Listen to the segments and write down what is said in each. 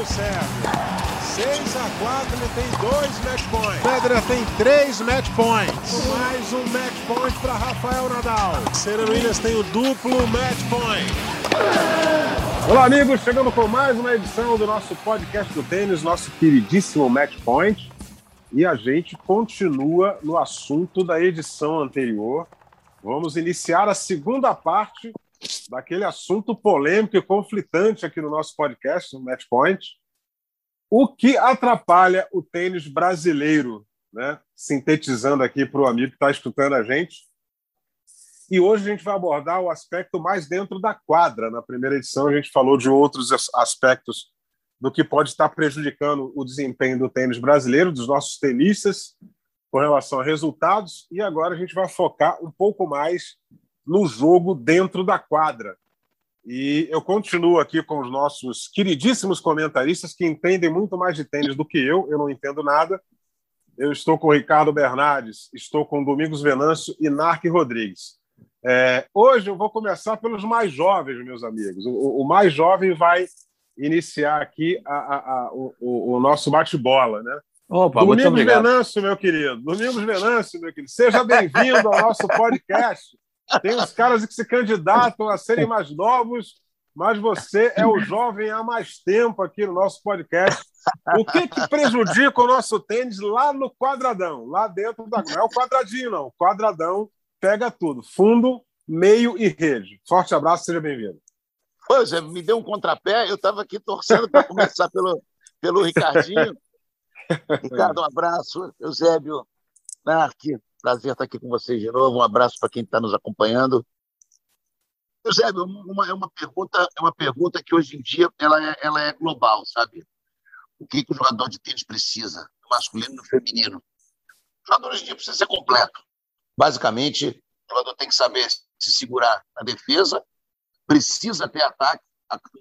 o Sérgio. 6 a 4 ele tem dois match points. Pedra tem três match points. Mais um match point para Rafael Nadal. Serena Williams tem o duplo match point. Olá, amigos. Chegamos com mais uma edição do nosso podcast do tênis, nosso queridíssimo Match Point. E a gente continua no assunto da edição anterior. Vamos iniciar a segunda parte daquele assunto polêmico e conflitante aqui no nosso podcast, no Match Point. O que atrapalha o tênis brasileiro, né? sintetizando aqui para o amigo que está escutando a gente. E hoje a gente vai abordar o aspecto mais dentro da quadra. Na primeira edição a gente falou de outros aspectos do que pode estar prejudicando o desempenho do tênis brasileiro, dos nossos tenistas, com relação a resultados. E agora a gente vai focar um pouco mais no jogo dentro da quadra. E eu continuo aqui com os nossos queridíssimos comentaristas que entendem muito mais de tênis do que eu, eu não entendo nada. Eu estou com o Ricardo Bernardes, estou com Domingos Venâncio e Narc Rodrigues. É, hoje eu vou começar pelos mais jovens, meus amigos. O, o mais jovem vai iniciar aqui a, a, a, o, o, nosso bate-bola, né? Opa, Domingos Venâncio, meu querido. Domingos Venâncio, meu querido. Seja bem-vindo ao nosso podcast. Tem os caras que se candidatam a serem mais novos, mas você é o jovem há mais tempo aqui no nosso podcast. O que, que prejudica o nosso tênis lá no quadradão, lá dentro da. Não é o quadradinho, não. O quadradão pega tudo: fundo, meio e rede. Forte abraço, seja bem-vindo. Pois é, me deu um contrapé, eu estava aqui torcendo para começar pelo, pelo Ricardinho. Ricardo, um abraço. Eusébio, Narc, Prazer estar aqui com vocês de novo. Um abraço para quem está nos acompanhando. Eusébio, uma, é uma pergunta, é uma pergunta que hoje em dia ela é, ela é global, sabe? O que, que o jogador de tênis precisa, masculino e no feminino? O jogador hoje em dia precisa ser completo. Basicamente, o jogador tem que saber se segurar na defesa, precisa ter ataque.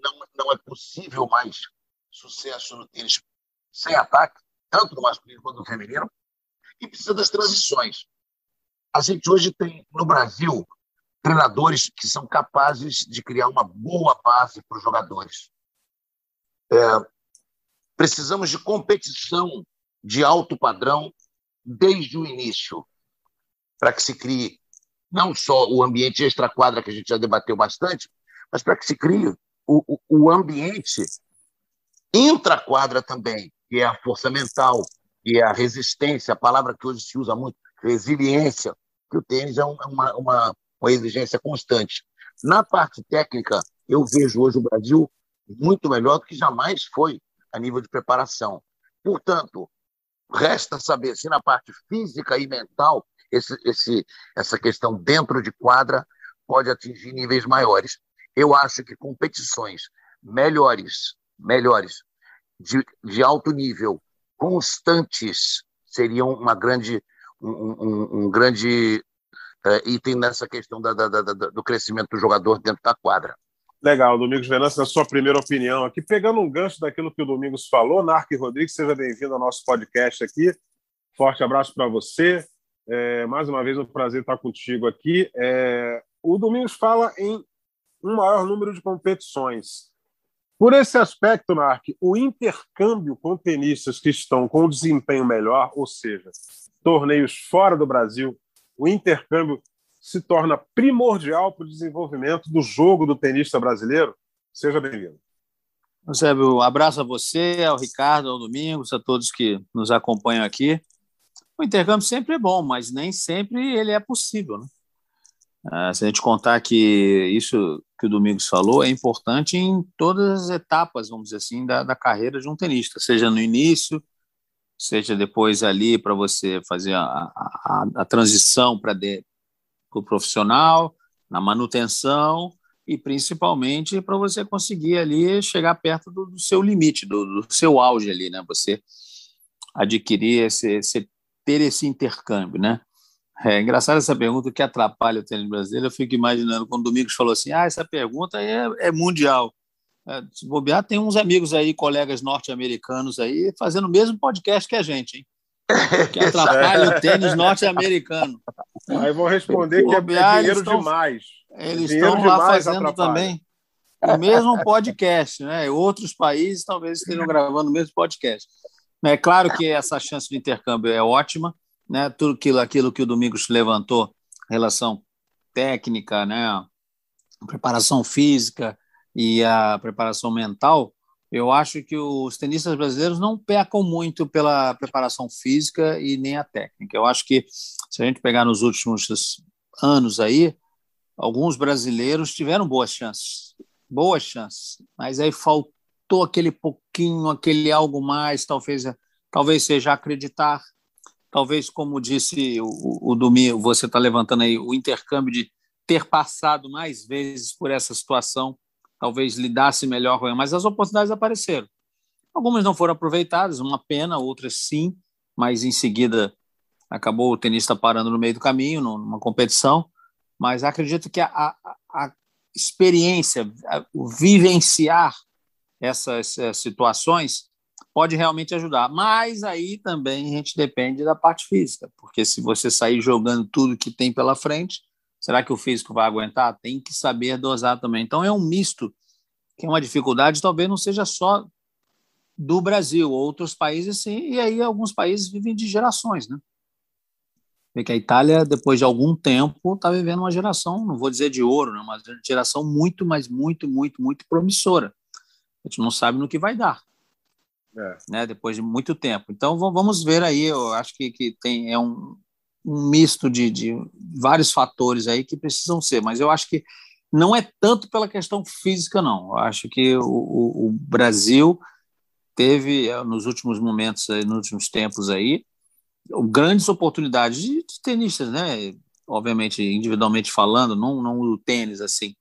Não, não é possível mais sucesso no tênis sem ataque, tanto no masculino quanto no feminino e precisa das transições. A gente hoje tem no Brasil treinadores que são capazes de criar uma boa base para os jogadores. É, precisamos de competição de alto padrão desde o início, para que se crie não só o ambiente extra-quadra, que a gente já debateu bastante, mas para que se crie o, o, o ambiente intra-quadra também, que é a força mental, que é a resistência, a palavra que hoje se usa muito, resiliência, que o tênis é uma, uma, uma exigência constante. Na parte técnica, eu vejo hoje o Brasil muito melhor do que jamais foi a nível de preparação. Portanto, resta saber se na parte física e mental esse, esse, essa questão dentro de quadra pode atingir níveis maiores. Eu acho que competições melhores, melhores de, de alto nível constantes seriam uma grande, um, um, um grande uh, item nessa questão da, da, da, do crescimento do jogador dentro da quadra. Legal, Domingos Venâncio, na sua primeira opinião aqui, pegando um gancho daquilo que o Domingos falou, Narc Rodrigues, seja bem-vindo ao nosso podcast aqui. Forte abraço para você. É, mais uma vez, é um prazer estar contigo aqui. É, o Domingos fala em um maior número de competições. Por esse aspecto, Mark, o intercâmbio com tenistas que estão com desempenho melhor, ou seja, torneios fora do Brasil, o intercâmbio se torna primordial para o desenvolvimento do jogo do tenista brasileiro? Seja bem-vindo. Eusébio, um abraço a você, ao Ricardo, ao Domingos, a todos que nos acompanham aqui. O intercâmbio sempre é bom, mas nem sempre ele é possível. Né? Ah, se a gente contar que isso que o Domingos falou é importante em todas as etapas, vamos dizer assim, da, da carreira de um tenista, seja no início, seja depois ali para você fazer a, a, a transição para o profissional, na manutenção e principalmente para você conseguir ali chegar perto do, do seu limite, do, do, seu auge ali, né? Você adquirir esse, esse ter esse intercâmbio, né? É engraçado essa pergunta, o que atrapalha o tênis brasileiro? Eu fico imaginando quando o Domingos falou assim: ah, essa pergunta é, é mundial. É, se bobear, tem uns amigos aí, colegas norte-americanos aí, fazendo o mesmo podcast que a gente, hein? Que atrapalha o tênis norte-americano. Aí vou responder que bobear, é dinheiro estão, demais. Eles estão lá fazendo atrapalha. também. o mesmo podcast, né? Outros países talvez estejam gravando o mesmo podcast. É claro que essa chance de intercâmbio é ótima, né? Tudo aquilo, aquilo que o Domingos levantou, relação técnica, né? preparação física e a preparação mental, eu acho que os tenistas brasileiros não pecam muito pela preparação física e nem a técnica. Eu acho que se a gente pegar nos últimos anos aí, alguns brasileiros tiveram boas chances, boas chances, mas aí faltou aquele pouquinho, aquele algo mais, talvez, talvez seja acreditar, talvez como disse o, o Domingo, você está levantando aí o intercâmbio de ter passado mais vezes por essa situação talvez lidasse melhor com ela, mas as oportunidades apareceram. Algumas não foram aproveitadas, uma pena, outras sim, mas em seguida acabou o tenista parando no meio do caminho, numa competição. Mas acredito que a, a, a experiência, a, o vivenciar essas, essas situações pode realmente ajudar. Mas aí também a gente depende da parte física, porque se você sair jogando tudo que tem pela frente, Será que o físico vai aguentar? Tem que saber dosar também. Então é um misto, que é uma dificuldade, talvez não seja só do Brasil, outros países sim, e aí alguns países vivem de gerações, né? Porque a Itália, depois de algum tempo, está vivendo uma geração, não vou dizer de ouro, né, uma geração muito, mas muito, muito, muito promissora. A gente não sabe no que vai dar, é. né? Depois de muito tempo. Então vamos ver aí. Eu acho que, que tem é um um misto de, de vários fatores aí que precisam ser, mas eu acho que não é tanto pela questão física, não. Eu acho que o, o, o Brasil teve, eh, nos últimos momentos, nos últimos tempos aí, grandes oportunidades de, de tenistas, né? Obviamente, individualmente falando, não, não o tênis, assim,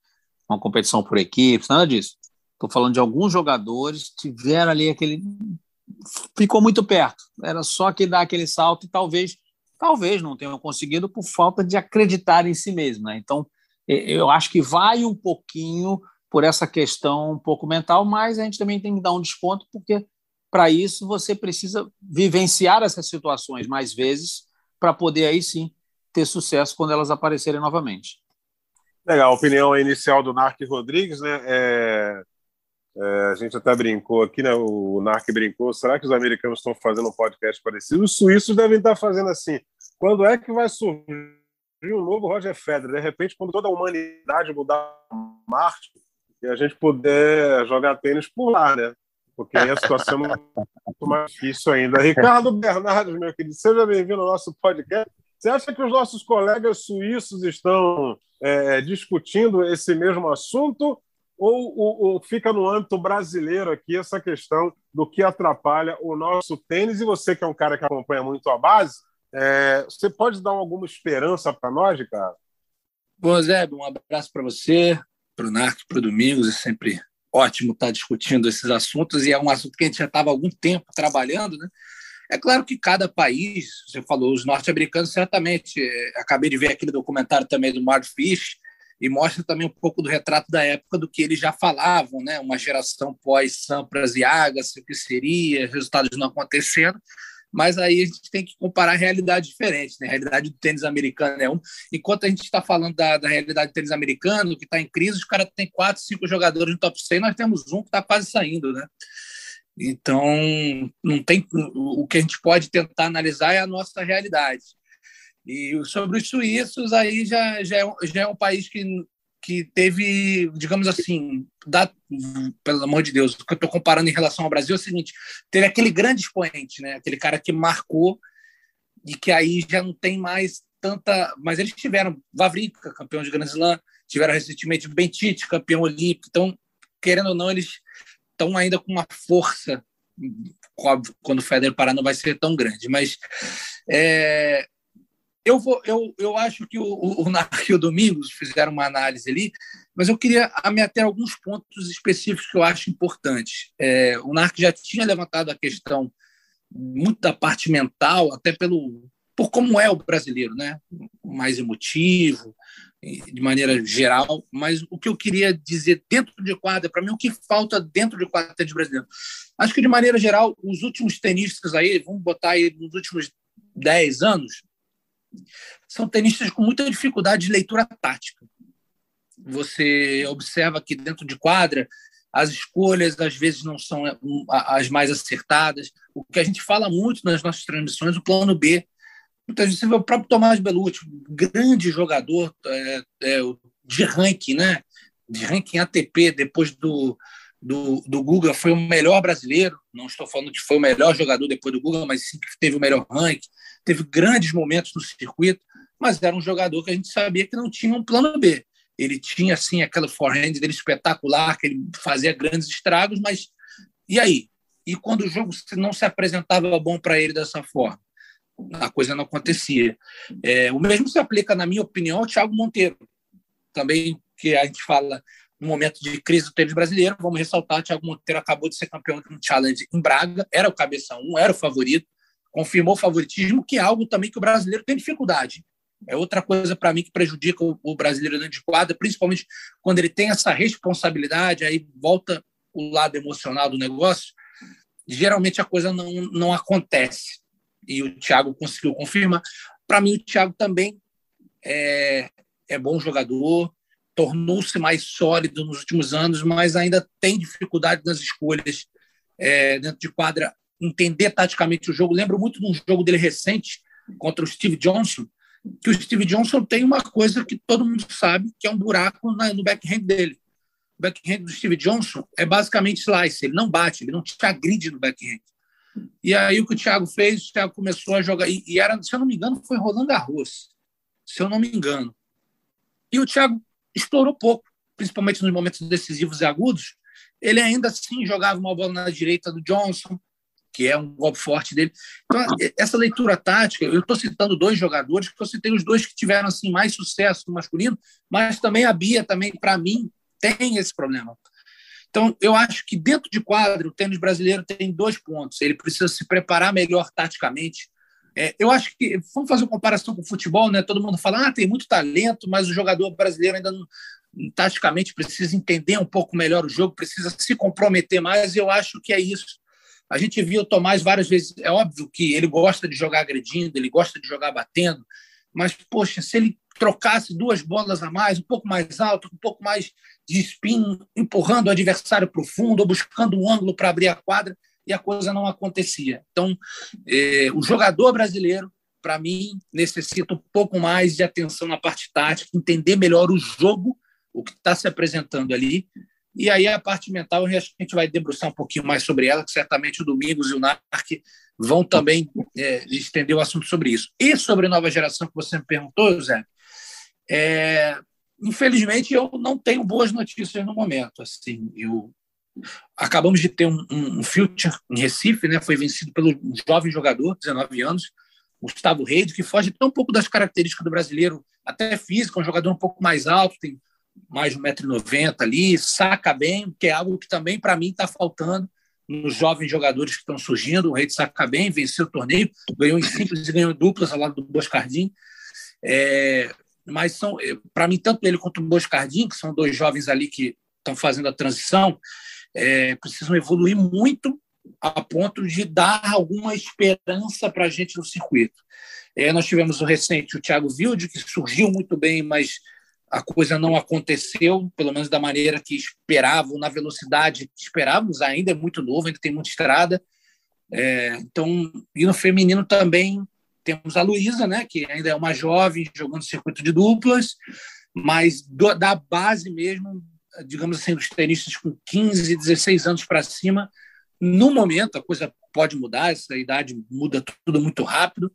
uma competição por equipes, nada disso. Estou falando de alguns jogadores tiveram ali aquele. Ficou muito perto. Era só que dar aquele salto e talvez talvez não tenham conseguido por falta de acreditar em si mesmo. Né? Então, eu acho que vai um pouquinho por essa questão um pouco mental, mas a gente também tem que dar um desconto, porque para isso você precisa vivenciar essas situações mais vezes para poder aí sim ter sucesso quando elas aparecerem novamente. Legal, a opinião inicial do Narc Rodrigues, né? É é, a gente até brincou aqui, né? O Narc brincou. Será que os americanos estão fazendo um podcast parecido? Os suíços devem estar fazendo assim. Quando é que vai surgir um novo Roger Federer? De repente, quando toda a humanidade mudar Marte e a gente puder jogar tênis por lá, né? Porque aí a situação é muito mais difícil ainda. Ricardo Bernardes, meu querido, seja bem-vindo ao nosso podcast. Você acha que os nossos colegas suíços estão é, discutindo esse mesmo assunto ou, ou, ou, fica no âmbito brasileiro aqui essa questão do que atrapalha o nosso tênis? E você, que é um cara que acompanha muito a base, é, você pode dar alguma esperança para nós, Ricardo? Bom, Zé, um abraço para você, para o Narco, para o Domingos. É sempre ótimo estar discutindo esses assuntos e é um assunto que a gente já estava há algum tempo trabalhando, né? É claro que cada país, você falou, os norte-americanos certamente, é, acabei de ver aquele documentário também do Mark Fish, e mostra também um pouco do retrato da época do que eles já falavam, né? Uma geração pós Sampras e Agassi, o que seria, resultados não acontecendo, mas aí a gente tem que comparar realidades diferentes, né? A realidade do tênis americano é um, enquanto a gente está falando da, da, realidade do tênis americano, que está em crise, os caras têm quatro, cinco jogadores no top 100, nós temos um que está quase saindo, né? Então, não tem o que a gente pode tentar analisar é a nossa realidade. E sobre os suíços, aí já, já, é, já é um país que, que teve, digamos assim, dá, pelo amor de Deus, o que eu estou comparando em relação ao Brasil é o seguinte: teve aquele grande expoente, né? aquele cara que marcou e que aí já não tem mais tanta. Mas eles tiveram Vavrinka, campeão de Grand Slam, tiveram recentemente Bentite, campeão olímpico. Então, querendo ou não, eles estão ainda com uma força. Óbvio, quando o Federer parar, não vai ser tão grande, mas é, eu, vou, eu, eu acho que o, o, o e o Domingos fizeram uma análise ali, mas eu queria me ater a alguns pontos específicos que eu acho importantes. É, o NARC já tinha levantado a questão muito da parte mental, até pelo por como é o brasileiro, né? mais emotivo, de maneira geral, mas o que eu queria dizer dentro de quadra, para mim, o que falta dentro de quadra de brasileiro? Acho que, de maneira geral, os últimos tenistas aí, vamos botar aí nos últimos 10 anos, são tenistas com muita dificuldade de leitura tática. você observa que dentro de quadra as escolhas às vezes não são as mais acertadas. O que a gente fala muito nas nossas transmissões, o plano B. Muitas vezes você vê o próprio Tomás Belucci, grande jogador é, é, de ranking, né? de ranking ATP, depois do, do, do Guga, foi o melhor brasileiro. Não estou falando que foi o melhor jogador depois do Guga, mas sim que teve o melhor ranking. Teve grandes momentos no circuito, mas era um jogador que a gente sabia que não tinha um plano B ele tinha assim aquela forehand dele espetacular, que ele fazia grandes estragos, mas e aí? E quando o jogo não se apresentava bom para ele dessa forma? A coisa não acontecia. É, o mesmo se aplica, na minha opinião, ao Thiago Monteiro. Também que a gente fala no momento de crise do tênis brasileiro, vamos ressaltar, o Thiago Monteiro acabou de ser campeão de um challenge em Braga, era o cabeça 1, era o favorito, confirmou o favoritismo, que é algo também que o brasileiro tem dificuldade. É outra coisa para mim que prejudica o, brasileiro dentro de quadra, principalmente quando ele tem essa responsabilidade, aí volta o lado emocional do negócio. Geralmente a coisa não, não acontece. E o Thiago conseguiu confirmar. Para mim, o Thiago também é, é bom jogador, tornou-se mais sólido nos últimos anos, mas ainda tem dificuldade nas escolhas é, dentro de quadra, entender taticamente o jogo. Lembro muito de um jogo dele recente contra o Steve Johnson, que o Steve Johnson tem uma coisa que todo mundo sabe, que é um buraco no backhand dele. O backhand do Steve Johnson é basicamente slice, ele não bate, ele não te agride no backhand. E aí o que o Thiago fez, o Thiago começou a jogar, e, era, se eu não me engano, foi Roland Garros, se eu não me engano. E o Thiago explorou pouco, principalmente nos momentos decisivos e agudos. Ele ainda assim jogava uma bola na direita do Johnson, que é um golpe forte dele. Então, essa leitura tática, eu estou citando dois jogadores, que eu citei os dois que tiveram assim mais sucesso no masculino, mas também a Bia, também, para mim, tem esse problema. Então, eu acho que dentro de quadro, o tênis brasileiro tem dois pontos. Ele precisa se preparar melhor taticamente. É, eu acho que, vamos fazer uma comparação com o futebol, né? Todo mundo fala, ah, tem muito talento, mas o jogador brasileiro ainda não, taticamente precisa entender um pouco melhor o jogo, precisa se comprometer mais. E eu acho que é isso a gente viu o Tomás várias vezes. É óbvio que ele gosta de jogar agredindo, ele gosta de jogar batendo, mas, poxa, se ele trocasse duas bolas a mais, um pouco mais alto, um pouco mais de spin, empurrando o adversário para o fundo ou buscando um ângulo para abrir a quadra, e a coisa não acontecia. Então, eh, o jogador brasileiro, para mim, necessita um pouco mais de atenção na parte tática, entender melhor o jogo, o que está se apresentando ali, e aí a parte mental, a gente vai debruçar um pouquinho mais sobre ela, que certamente o Domingos e o Narc vão também é, estender o assunto sobre isso. E sobre nova geração, que você me perguntou, José, é, infelizmente eu não tenho boas notícias no momento. Assim, eu acabamos de ter um, um, future em Recife, né? Foi vencido pelo jovem jogador, 19 anos, Gustavo Reis, que foge tão um pouco das características do brasileiro, até físico, um jogador um pouco mais alto, tem mais de 1,90m ali, saca bem, que é algo que também, para mim, está faltando nos jovens jogadores que estão surgindo. O Rei saca bem, venceu o torneio, ganhou em simples e ganhou em duplas ao lado do Boscardin. É, mas são, é, para mim, tanto ele quanto o Boscardin, que são dois jovens ali que estão fazendo a transição, é, precisam evoluir muito a ponto de dar alguma esperança para a gente no circuito. É, nós tivemos o recente o Thiago Wilde, que surgiu muito bem, mas a coisa não aconteceu, pelo menos da maneira que esperavam, na velocidade que esperávamos, ainda é muito novo, ainda tem muita estrada. É, então, e no feminino também temos a Luísa, né, que ainda é uma jovem jogando circuito de duplas, mas do, da base mesmo, digamos assim, dos tenistas com 15, 16 anos para cima, no momento a coisa pode mudar, essa idade muda tudo muito rápido.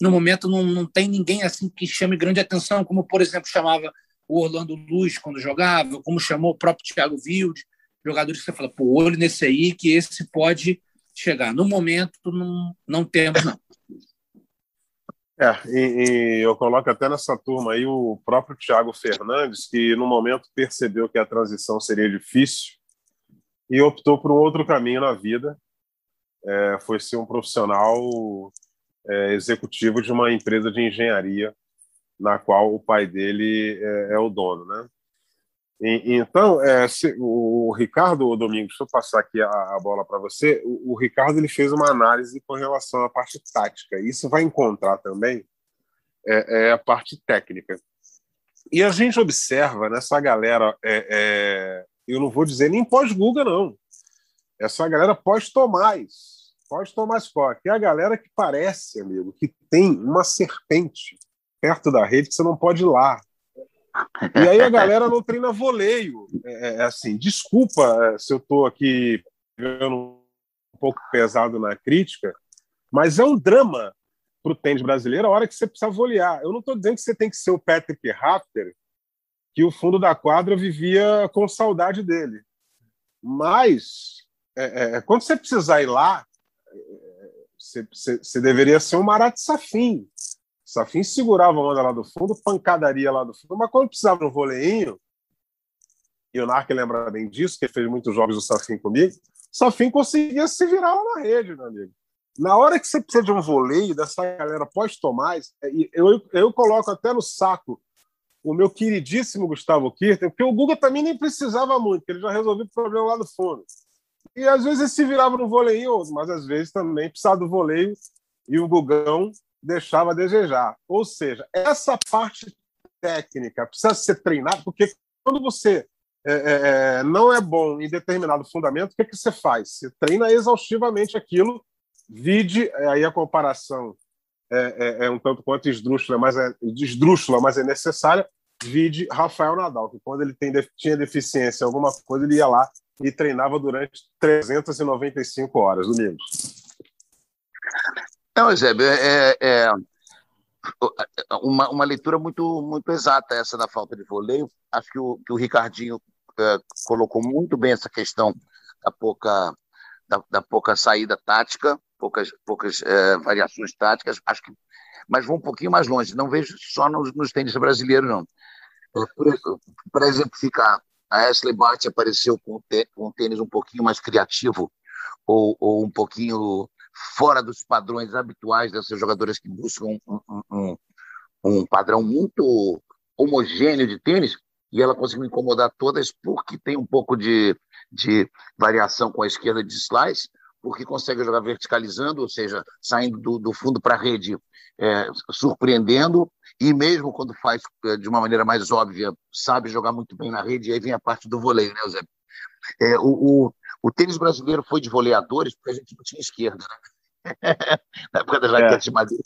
No momento não, não tem ninguém assim que chame grande atenção, como por exemplo chamava o Orlando Luz quando jogava, como chamou o próprio Thiago Wilde, jogadores que você fala, pô, olho nesse aí que esse pode chegar. No momento, não, não temos, não. É, e, e, eu coloco até nessa turma aí o próprio Thiago Fernandes, que no momento percebeu que a transição seria difícil e optou por um outro caminho na vida. É, foi ser um profissional é, executivo de uma empresa de engenharia na qual o pai dele é, é o dono, né? E, então, é, se, o, o Ricardo Domingos, deixa eu passar aqui a, a bola para você. O, o, Ricardo ele fez uma análise com relação à parte tática. Isso vai encontrar também é, é a parte técnica. E a gente observa nessa galera, é, é, eu não vou dizer nem pós-Guga, não. Essa galera pós-Tomás, pós-Tomás Koch, é a galera que parece, amigo, que tem uma serpente perto da rede que você não pode ir lá. E aí a galera não treina voleio. É, é assim, desculpa é, se eu estou aqui um pouco pesado na crítica, mas é um drama para o tênis brasileiro a hora que você precisa volear. Eu não estou dizendo que você tem que ser o Patrick Rafter, que o fundo da quadra vivia com saudade dele. Mas, é, é, é quando você precisar ir lá, você, você, você deveria ser um Marat Safin. Safin segurava a onda lá do fundo, pancadaria lá do fundo, mas quando precisava no voleinho, e o Narc lembra bem disso, que fez muitos jogos do Safin comigo, Safin conseguia se virar lá na rede, meu amigo. Na hora que você precisa de um voleio dessa galera pós-Tomás, é, eu, eu coloco até no saco o meu queridíssimo Gustavo Kirten, porque o Guga também nem precisava muito, ele já resolveu o problema lá no fundo. E às vezes ele se virava no voleio, mas às vezes também precisava do voleio e o Gugão deixava a desejar. Ou seja, essa parte técnica precisa ser treinada, porque quando você é, é, é, não é bom em determinado fundamento, o que, é que você faz? Você treina exaustivamente aquilo, vide, é, aí a comparação é, é, é um tanto quanto esdrúxula, mas é, esdrúxula, mas é necessária, vide Rafael Nadal, que quando ele tem, tinha deficiência alguma coisa, ele ia lá e treinava durante 395 horas, domingos. Não, Eusébio, é, é uma, uma leitura muito, muito exata essa da falta de voleio. Acho que o, que o Ricardinho é, colocou muito bem essa questão da pouca, da, da pouca saída tática, poucas, poucas é, variações táticas. Acho que, mas vou um pouquinho mais longe. Não vejo só nos, nos tênis brasileiros, não. Para exemplificar, a Ashley Bart apareceu com, com um tênis um pouquinho mais criativo ou, ou um pouquinho fora dos padrões habituais dessas jogadoras que buscam um, um, um padrão muito homogêneo de tênis, e ela conseguiu incomodar todas porque tem um pouco de, de variação com a esquerda de slice, porque consegue jogar verticalizando, ou seja, saindo do, do fundo para a rede, é, surpreendendo, e mesmo quando faz é, de uma maneira mais óbvia, sabe jogar muito bem na rede, e aí vem a parte do voleio, né, Zé? É, o, o, o tênis brasileiro foi de voleadores porque a gente não tinha esquerda, né? Na época da jaqueta é. de madeira,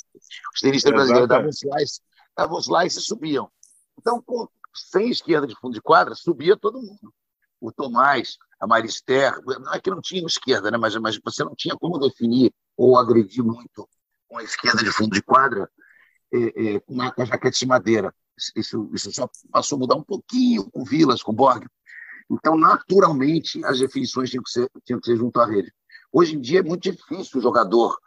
os tenistas brasileiros davam slice, davam slice e subiam. Então, com, sem esquerda de fundo de quadra, subia todo mundo. O Tomás, a Marister, não é que não tinha esquerda, né? mas, mas você não tinha como definir ou agredir muito com a esquerda de fundo de quadra é, é, com a jaqueta de madeira. Isso, isso só passou a mudar um pouquinho com Vilas, com Borg, então, naturalmente, as definições tinham que ser, tinham que ser junto à rede. Hoje em dia é muito difícil o jogador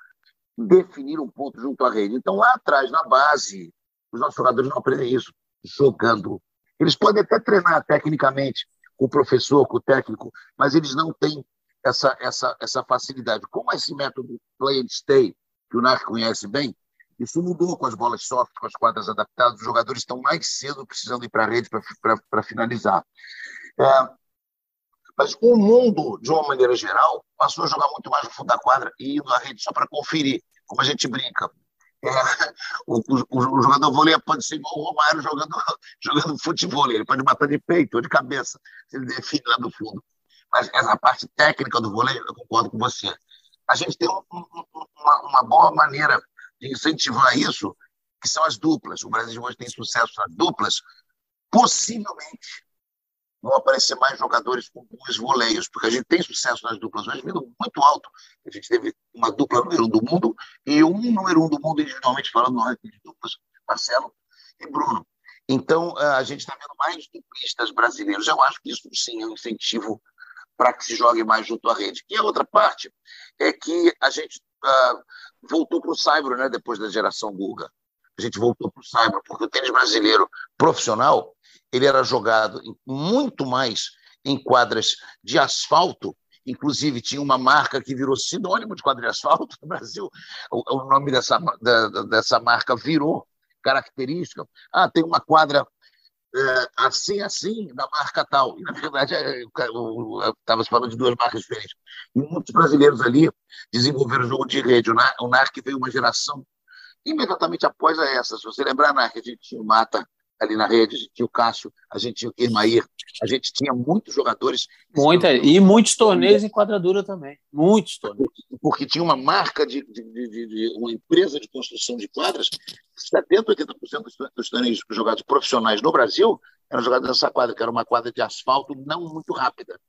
definir um ponto junto à rede. Então, lá atrás, na base, os nossos jogadores não aprendem isso jogando. Eles podem até treinar tecnicamente com o professor, com o técnico, mas eles não têm essa, essa, essa facilidade. Como esse método play and stay, que o NAR conhece bem, isso mudou com as bolas soft, com as quadras adaptadas. Os jogadores estão mais cedo precisando ir para a rede para finalizar. É, mas o mundo, de uma maneira geral, passou a jogar muito mais no fundo da quadra e indo na rede só para conferir, como a gente brinca. É, o, o, o, jogador vôlei pode ser igual o Romário jogando, jogando futebol, ele pode matar de peito ou de cabeça, se ele define lá no fundo. Mas essa parte técnica do vôlei, eu concordo com você. A gente tem um, uma, uma boa maneira de incentivar isso, que são as duplas. O Brasil hoje tem sucesso nas duplas, possivelmente vão aparecer mais jogadores com bons voleios, porque a gente tem sucesso nas duplas, mas vindo muito alto. A gente teve uma dupla número um do mundo e um número um do mundo individualmente falando no ranking de duplas, Marcelo e Bruno. Então, a gente está vendo mais duplistas brasileiros. Eu acho que isso sim é um incentivo para que se jogue mais junto à rede. E a outra parte é que a gente uh, voltou para o Saibro, né, depois da geração Guga. A gente voltou para o Saibro, porque o tênis brasileiro profissional ele era jogado muito mais em quadras de asfalto, inclusive tinha uma marca que virou sinônimo de quadra de asfalto no Brasil, o, o nome dessa, da, dessa marca virou característica. Ah, tem uma quadra é, assim, assim, da marca tal. E, na verdade, é, estava se falando de duas marcas diferentes. E muitos brasileiros ali desenvolveram o jogo de rede. O NARC veio uma geração imediatamente após essa. Se você lembrar, NARC, a gente tinha o Mata, ali na rede, a gente tinha o Cássio, a gente tinha o Kirmair, a gente tinha muitos jogadores. Muita, e muitos torneios em quadradura também. Muitos torneios. Porque tinha uma marca de, de, de, de uma empresa de construção de quadras, 70%, 80% dos, dos torneios jogados profissionais no Brasil eram jogados nessa quadra, que era uma quadra de asfalto não muito rápida.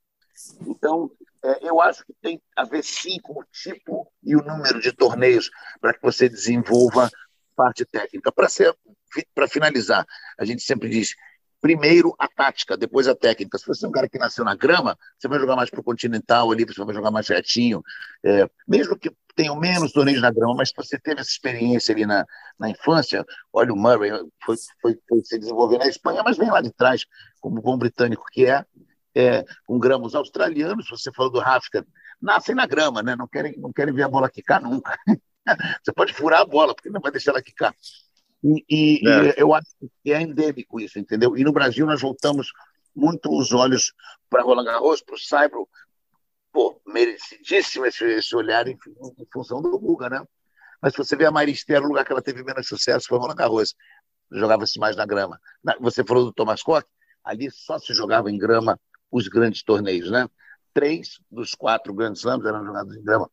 Então, é, eu acho que tem a ver sim com o tipo e o número de torneios para que você desenvolva parte técnica. Para ser para finalizar, a gente sempre diz primeiro a tática, depois a técnica. Se você é um cara que nasceu na grama, você vai jogar mais para o continental ali, você vai jogar mais retinho. É, mesmo que tenham menos torneios na grama, mas se você teve essa experiência ali na, na infância, olha o Murray, foi, foi, foi se desenvolver na Espanha, mas vem lá de trás, como bom britânico que é, é com grama. Os australianos, você falou do Rafka, nascem na grama, né? não, querem, não querem ver a bola quicar nunca. você pode furar a bola, porque não vai deixar ela quicar. E, e, é. e, eu acho que é endêmico isso, entendeu? E no Brasil nós voltamos muito os olhos para Roland Garros, para o Saibro. Pô, merecidíssimo esse, esse olhar em, em, função do Guga, né? Mas se você vê a Maristela, o lugar que ela teve menos sucesso foi Roland Garros. Jogava-se mais na grama. Você falou do Thomas Koch, ali só se jogava em grama os grandes torneios, né? Três dos quatro grandes slams eram jogados em grama.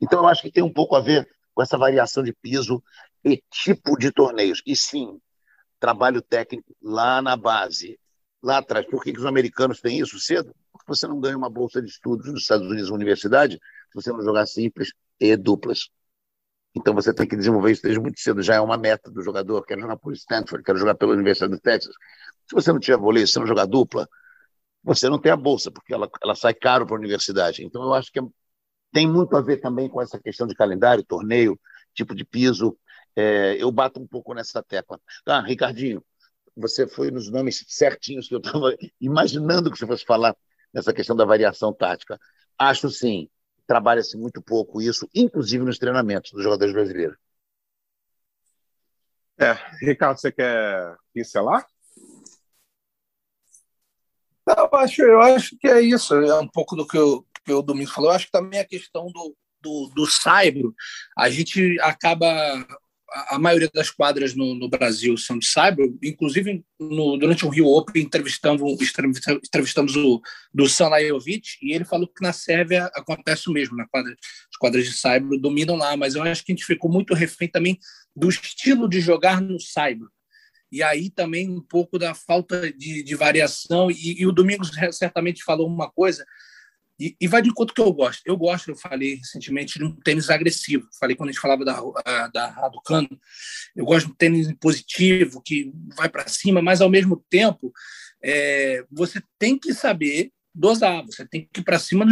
Então eu acho que tem um pouco a ver com essa variação de piso e tipo de torneios. E sim, trabalho técnico lá na base, lá atrás. Por que, que os americanos têm isso cedo? Porque você não ganha uma bolsa de estudos nos Estados Unidos, uma universidade, se você não jogar simples e duplas. Então você tem que desenvolver isso desde muito cedo. Já é uma meta do jogador. Quero jogar por Stanford, quero jogar pela Universidade do Texas. Se você não tiver vôlei, se não jogar dupla, você não tem a bolsa, porque ela, ela sai caro para a universidade. Então eu acho que é, tem muito a ver também com essa questão de calendário, torneio, tipo de piso, é, eu bato um pouco nessa tecla. Ah, Ricardinho, você foi nos nomes certinhos que eu estava imaginando que você fosse falar nessa questão da variação tática. Acho sim, trabalha-se muito pouco isso, inclusive nos treinamentos dos jogadores brasileiros. É, Ricardo, você quer pincelar? eu acho, eu acho que é isso, é um pouco do que, eu, que o Domingos falou. Eu acho que também a questão do, do, do Saibro, a gente acaba a maioria das quadras no, no, Brasil são de cyber, inclusive no, durante o Rio Open entrevistamos, entrevistamos o do Sanajovic e ele falou que na Sérvia acontece o mesmo, na quadra, as quadras de cyber dominam lá, mas eu acho que a gente ficou muito refém também do estilo de jogar no cyber. E aí também um pouco da falta de, de variação, e, e o Domingos certamente falou uma coisa, e, e, vai de encontro que eu gosto. Eu gosto, eu falei recentemente, de um tênis agressivo. Falei quando a gente falava da, da Raducano. Eu gosto de um tênis positivo, que vai para cima, mas ao mesmo tempo é, você tem que saber dosar. Você tem que ir para cima,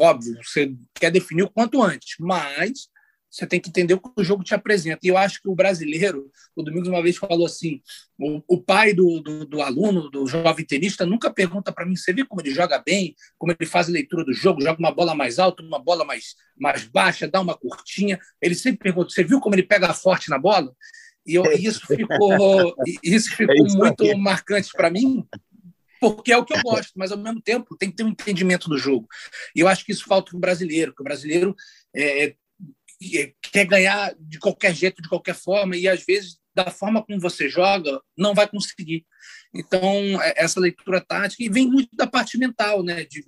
óbvio, você quer definir o quanto antes, mas você tem que entender o que o jogo te apresenta. E eu acho que o brasileiro, o Domingos uma vez falou assim: o, o pai do, do, do, aluno, do jovem tenista, nunca pergunta para mim: você vê como ele joga bem, como ele faz a leitura do jogo, joga uma bola mais alta, uma bola mais, mais baixa, dá uma curtinha. Ele sempre pergunta: você viu como ele pega forte na bola? E eu, isso ficou, isso ficou é isso muito marcante para mim, porque é o que eu gosto, mas ao mesmo tempo tem que ter um entendimento do jogo. E eu acho que isso falta para o brasileiro, que o brasileiro é, quer ganhar de qualquer jeito, de qualquer forma, e às vezes, da forma como você joga, não vai conseguir. Então, é, essa leitura tática, e vem muito da parte mental, né? De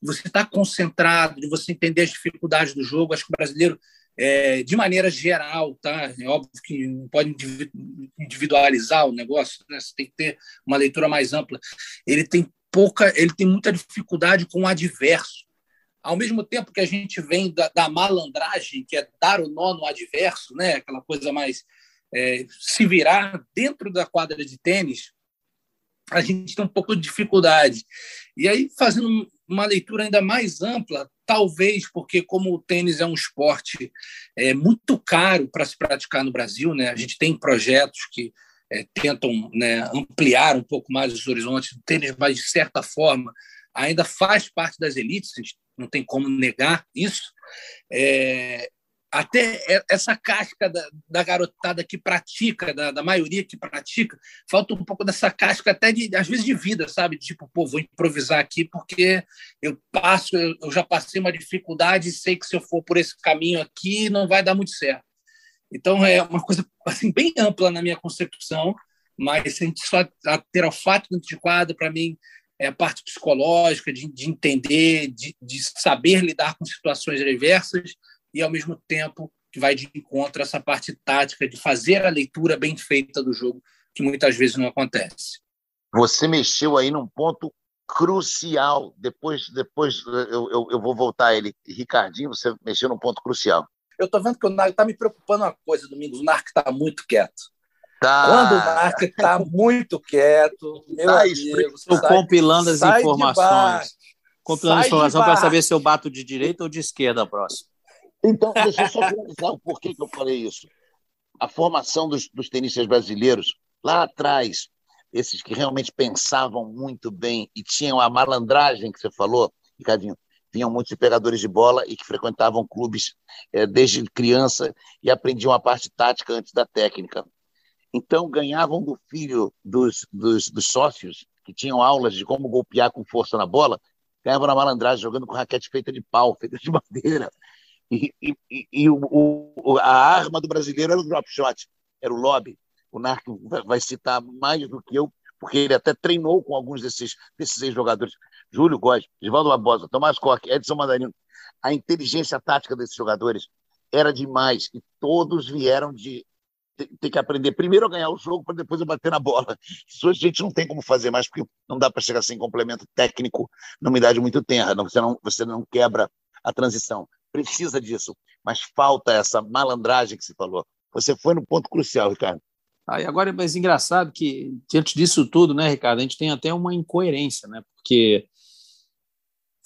você estar tá concentrado, de você entender as dificuldades do jogo. Acho que o brasileiro, é, de maneira geral, tá? É óbvio que não pode individualizar o negócio, né? Você tem que ter uma leitura mais ampla. Ele tem pouca, ele tem muita dificuldade com o adverso ao mesmo tempo que a gente vem da, da malandragem, que é dar o nó no adverso, né? aquela coisa mais é, se virar dentro da quadra de tênis, a gente tem um pouco de dificuldade. E aí, fazendo uma leitura ainda mais ampla, talvez porque, como o tênis é um esporte é, muito caro para se praticar no Brasil, né? a gente tem projetos que é, tentam né, ampliar um pouco mais os horizontes do tênis, mas, de certa forma, ainda faz parte das elites, a gente não tem como negar isso. É, até essa casca da, da, garotada que pratica, da, da, maioria que pratica, falta um pouco dessa casca até de, às vezes, de vida, sabe? Tipo, pô, vou improvisar aqui porque eu passo, eu já passei uma dificuldade e sei que se eu for por esse caminho aqui não vai dar muito certo. Então, é uma coisa assim, bem ampla na minha concepção, mas se a gente só ter ao fato dentro de quadro, para mim, é a parte psicológica, de, de entender, de, de, saber lidar com situações diversas e, ao mesmo tempo, que vai de encontro a essa parte tática, de fazer a leitura bem feita do jogo, que muitas vezes não acontece. Você mexeu aí num ponto crucial. Depois, depois eu, eu, eu vou voltar a ele. Ricardinho, você mexeu num ponto crucial. Eu estou vendo que o Narc está me preocupando uma coisa, Domingos. O Narc está muito quieto. Tá. Quando o Narc está muito quieto, meu tá amigo, Estou compilando as informações. Compilando as informações para saber se eu bato de direita ou de esquerda próximo. Então, deixa eu só finalizar o porquê que eu falei isso. A formação dos, dos tenistas brasileiros, lá atrás, esses que realmente pensavam muito bem e tinham a malandragem que você falou, Ricardinho, vinham muitos pegadores de bola e que frequentavam clubes é, desde criança e aprendiam a parte tática antes da técnica. Então, ganhavam do filho dos, dos, dos sócios, que tinham aulas de como golpear com força na bola, ganhavam na malandragem, jogando com raquete feita de pau, feita de madeira. E, e, e, o, o, a arma do brasileiro era o drop shot, era o lobby o Narco vai citar mais do que eu, porque ele até treinou com alguns desses, desses ex-jogadores. Júlio Góes, Givaldo Barbosa, Tomás Koch, Edson Mandarino. A inteligência tática desses jogadores era demais e todos vieram de ter que aprender primeiro a ganhar o jogo para depois bater na bola. Isso a gente não tem como fazer mais, porque não dá para chegar sem complemento técnico numa idade muito tenra. Não, você, não, você não quebra a transição. Precisa disso, mas falta essa malandragem que você falou. Você foi no ponto crucial, Ricardo. Aí agora é mais engraçado que, diante disso tudo, né, Ricardo, a gente tem até uma incoerência, né? Porque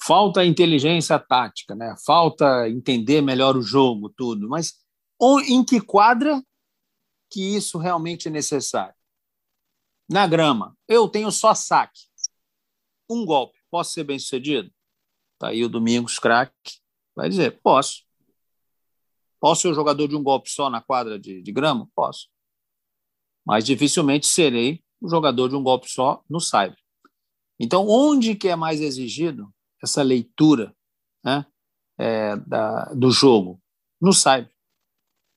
falta inteligência tática, né? Falta entender melhor o jogo, tudo. Mas em que quadra que isso realmente é necessário? Na grama, eu tenho só saque. Um golpe, posso ser bem sucedido? Tá aí o Domingos, craque, vai dizer: posso. Posso ser o jogador de um golpe só na quadra de, de grama? Posso mas dificilmente serei o jogador de um golpe só no cyber. Então, onde que é mais exigido essa leitura né, é, da, do jogo? No cyber.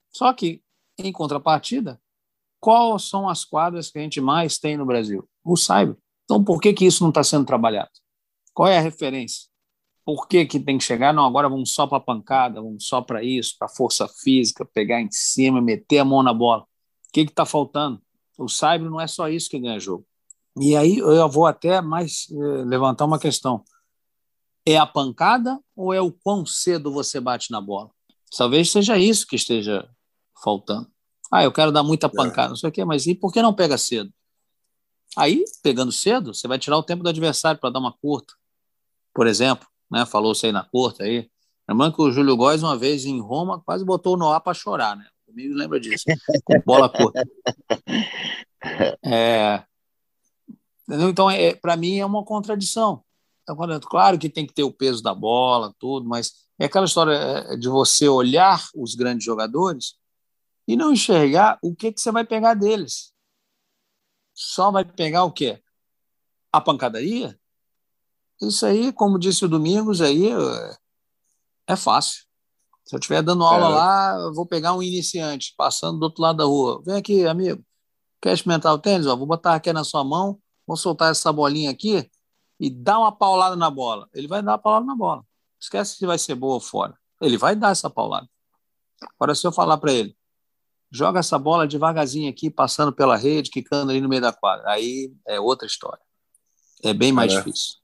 Só que, em contrapartida, quais são as quadras que a gente mais tem no Brasil? O cyber. Então, por que, que isso não está sendo trabalhado? Qual é a referência? Por que, que tem que chegar? Não, agora vamos só para pancada, vamos só para isso, para força física, pegar em cima, meter a mão na bola. O que está faltando? O cyber não é só isso que ganha jogo. E aí eu vou até mais eh, levantar uma questão. É a pancada ou é o quão cedo você bate na bola? Talvez seja isso que esteja faltando. Ah, eu quero dar muita pancada, é. não sei o quê, mas e por que não pega cedo? Aí, pegando cedo, você vai tirar o tempo do adversário para dar uma curta. Por exemplo, né, falou-se aí na curta aí. Lembrando que o Júlio Góes, uma vez em Roma, quase botou o Noah para chorar, né? Comigo lembra disso. Bola curta. É, então, é, para mim, é uma contradição. Então, claro que tem que ter o peso da bola, tudo, mas é aquela história é, de você olhar os grandes jogadores e não enxergar o que, que você vai pegar deles. Só vai pegar o quê? A pancadaria? Isso aí, como disse o Domingos, aí é, é fácil. Se eu estiver dando aula é. lá, eu vou pegar um iniciante passando do outro lado da rua. Vem aqui, amigo. Quer experimentar o tênis? Ó, vou botar aqui na sua mão, vou soltar essa bolinha aqui e dar uma paulada na bola. Ele vai dar a paulada na bola. Esquece se vai ser boa ou fora. Ele vai dar essa paulada. Agora, se eu falar para ele, joga essa bola devagarzinho aqui, passando pela rede, quicando ali no meio da quadra. Aí é outra história. É bem mais é. difícil.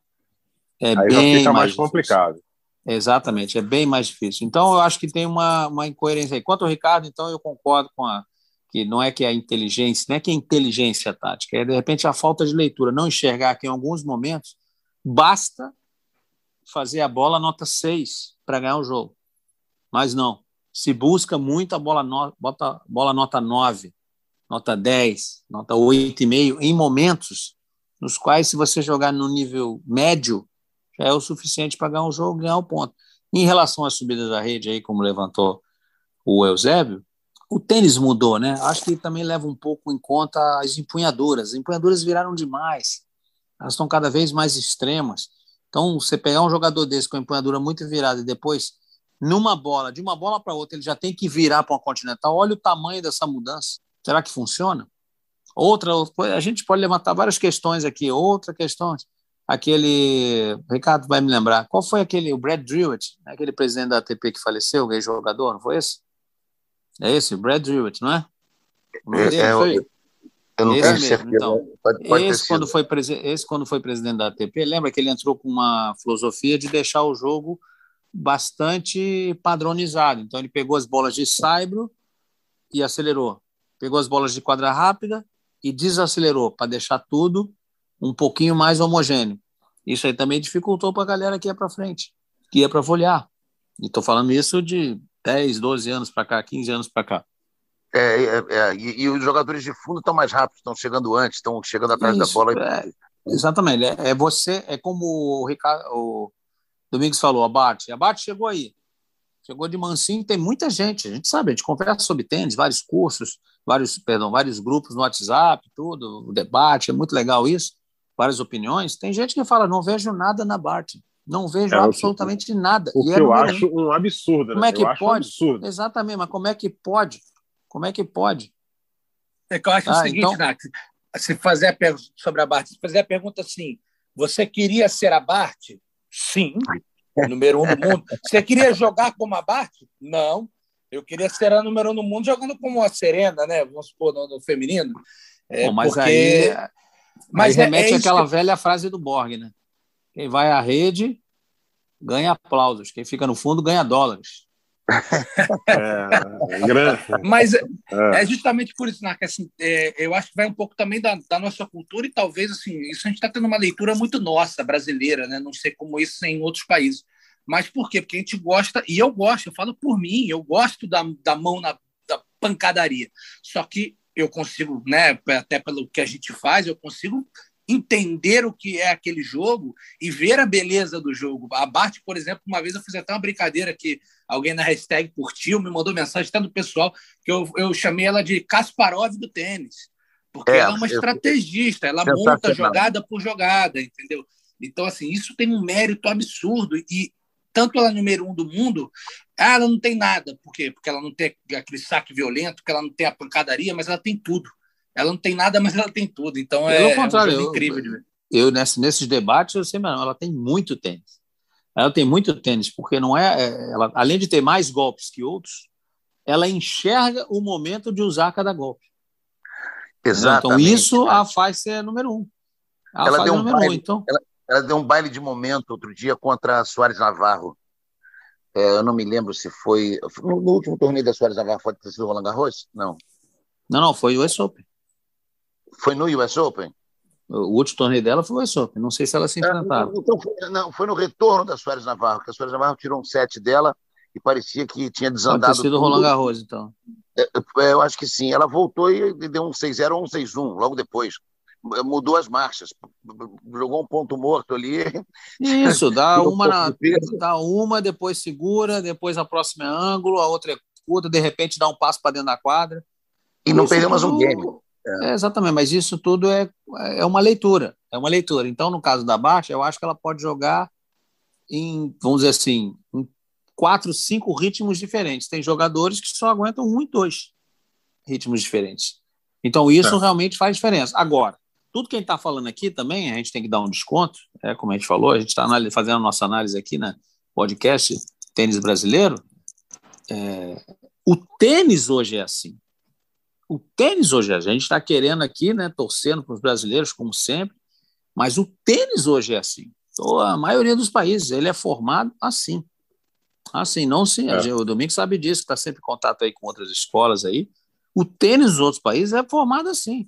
É Aí bem fica mais, mais complicado. Exatamente, é bem mais difícil. Então, eu acho que tem uma, uma incoerência aí. Quanto ao Ricardo, então, eu concordo com a que não é que a inteligência, não é que a inteligência tática, é de repente a falta de leitura, não enxergar que em alguns momentos basta fazer a bola nota 6 para ganhar o jogo. Mas não, se busca muito a bola, no, bota, bola nota 9, nota 10, nota 8,5, em momentos nos quais, se você jogar no nível médio, já é o suficiente para ganhar um jogo, ganhar um ponto. Em relação às subidas da rede, aí, como levantou o Eusébio, o tênis mudou, né? Acho que também leva um pouco em conta as empunhaduras. As empunhaduras viraram demais. Elas estão cada vez mais extremas. Então, você pegar um jogador desse com a empunhadura muito virada e depois, numa bola, de uma bola para outra, ele já tem que virar para uma continental. Olha o tamanho dessa mudança. Será que funciona? Outra, a gente pode levantar várias questões aqui. Outra questão, aquele. Ricardo vai me lembrar. Qual foi aquele, o Brad Drewitt, né, aquele presidente da ATP que faleceu, ex-jogador, não foi esse? É esse, Brad Drewitt, não é? O é, é, foi? Eu não esse mesmo, então. Pode, pode esse, quando foi esse, quando foi presidente da ATP, lembra que ele entrou com uma filosofia de deixar o jogo bastante padronizado. Então, ele pegou as bolas de saibro e acelerou. Pegou as bolas de quadra rápida e desacelerou para deixar tudo um pouquinho mais homogêneo. Isso aí também dificultou para a galera que ia para frente, que ia para folhear. E estou falando isso de 10, 12 anos para cá, 15 anos para cá. É, é, é, e, e, os jogadores de fundo estão mais rápidos, estão chegando antes, estão chegando atrás Isso, da bola. É, exatamente. É, é, você, é como o, Ricardo, o Domingos falou, abate. Abate chegou aí. Chegou de mansinho, tem muita gente. A gente sabe, a gente conversa sobre tênis, vários cursos, vários, perdão, vários grupos no WhatsApp, tudo, o debate, é muito legal isso, várias opiniões. Tem gente que fala, não vejo nada na Bart. Não vejo é, absolutamente nada. O que eu acho um absurdo. Né? Como é que eu pode? Um Exatamente, mas como é que pode? Como é que pode? É que eu acho ah, o seguinte, então... Nath, se fazer a pergunta sobre a Bart, se fazer a pergunta assim, você queria ser a Bart? Sim, número um do mundo. Você queria jogar como a Bart? Não. Eu queria ser a número um do mundo jogando como a Serena, né? Vamos supor, no, no feminino. É, Bom, mas porque... aí, mas aí é, remete é àquela que... velha frase do Borg, né? Quem vai à rede ganha aplausos, quem fica no fundo ganha dólares. É, Mas é, é. é, justamente por isso, Narca, assim, é, eu acho que vai um pouco também da, da, nossa cultura e talvez assim, isso a gente está tendo uma leitura muito nossa, brasileira, né? Não sei como isso em outros países. Mas por quê? Porque a gente gosta, e eu gosto, eu falo por mim, eu gosto da, da mão na da pancadaria. Só que eu consigo, né, até pelo que a gente faz, eu consigo entender o que é aquele jogo e ver a beleza do jogo. A Bart, por exemplo, uma vez eu fiz até uma brincadeira que alguém na hashtag curtiu, me mandou mensagem até do pessoal, que eu, eu chamei ela de Kasparov do tênis. Porque é, ela é uma eu, estrategista, ela monta jogada por jogada, entendeu? Então, assim, isso tem um mérito absurdo. E tanto ela é número um do mundo, ah, ela não tem nada. Por quê? Porque ela não tem aquele saque violento, porque ela não tem a pancadaria, mas ela tem tudo. Ela não tem nada, mas ela tem tudo. Então é, é um incrível de ver. Eu, nesse, nesses debates, eu sei, mas ela tem muito tênis. Ela tem muito tênis, porque não é, é. Ela, além de ter mais golpes que outros, ela enxerga o momento de usar cada golpe. Exatamente. Então, isso a faz ser número um. A ela, deu um baile, um, então. ela, ela, deu um baile de momento outro dia contra a Soares Navarro. É, eu não me lembro se foi. No, no último torneio da Soares Navarro foi ter sido Roland Garros? Não. Não, não, foi o US Open. Foi no US Open? O último torneio dela foi o Open. Não sei se ela se enfrentaram. É, então, foi, não, foi no retorno da Soares Navarro, que a Soares Navarro tirou um set dela e parecia que tinha desandado. Pode ter sido Roland Garros, então. É, é, eu acho que sim. Ela voltou e deu um 6-0 ou um 6-1 logo depois. Mudou as marchas, jogou um ponto morto ali. Isso, dá uma, na, dá uma, depois segura, depois a próxima é ângulo, a outra é curta, de repente dá um passo para dentro da quadra. E não perdeu mais um game. É. é. exatamente, mas isso tudo é, é uma leitura, é uma leitura. Então, no caso da Baixa, eu acho que ela pode jogar em, vamos dizer assim, em quatro, cinco ritmos diferentes. Tem jogadores que só aguentam um e dois ritmos diferentes. Então, isso é. realmente faz diferença. Agora, tudo que a gente está falando aqui também, a gente tem que dar um desconto, é, como a gente falou, a gente está fazendo a nossa análise aqui na podcast Tênis Brasileiro. É, o tênis hoje é assim. O tênis hoje, a gente está querendo aqui, né, torcendo para os brasileiros, como sempre, mas o tênis hoje é assim. Então, a maioria dos países ele é formado assim. Assim, não sim. É. O Domingo sabe disso, está sempre em contato aí com outras escolas aí. O tênis dos outros países é formado assim.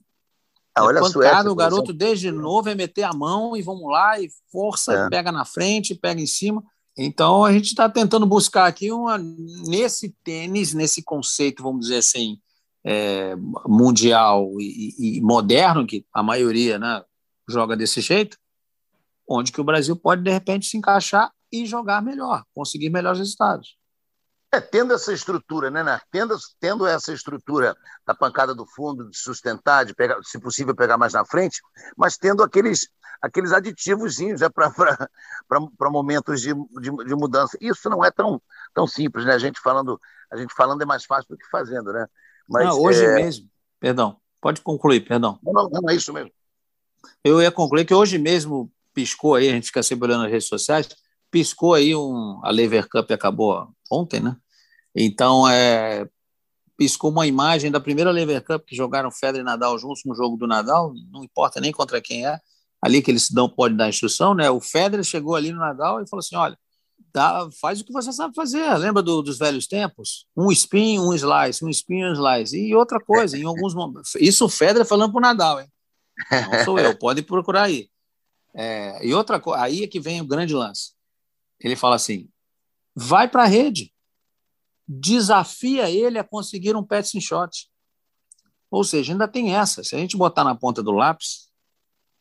Ah, é olha pancada, o garoto desde novo é meter a mão e vamos lá, e força, é. pega na frente, pega em cima. Então a gente está tentando buscar aqui uma nesse tênis, nesse conceito, vamos dizer assim, é, mundial e, e, moderno, que a maioria né, joga desse jeito, onde que o Brasil pode, de repente, se encaixar e jogar melhor, conseguir melhores resultados. É, tendo essa estrutura, né, né? Tendo, tendo essa estrutura da pancada do fundo, de sustentar, de pegar, se possível pegar mais na frente, mas tendo aqueles, aqueles aditivos né, para momentos de, de, de, mudança. Isso não é tão, tão simples, né? A gente falando, a gente falando é mais fácil do que fazendo, né? Mas, Não, hoje é... mesmo, perdão, Pode concluir, perdão. Não, não, é isso mesmo. Eu ia concluir que hoje mesmo piscou aí, a gente fica sempre olhando nas redes sociais, piscou aí um. A Lever Cup acabou ontem, né? Então, é, piscou uma imagem da primeira Lever Cup que jogaram Federer e Nadal juntos no jogo do Nadal, não importa nem contra quem é, ali que eles dão, pode dar instrução, né? O Federer chegou ali no Nadal e falou assim: olha, dá, faz o que você sabe fazer. Lembra do, dos velhos tempos? Um spin, um slice, um spin, um slice. E outra coisa, em alguns momentos. Isso o Federer falando para o Nadal, hein? Não sou eu, pode procurar aí. É, e outra coisa, aí é que vem o grande lance. Ele fala assim: vai para a rede desafia ele a conseguir um passing shot. Ou seja, ainda tem essa. Se a gente botar na ponta do lápis,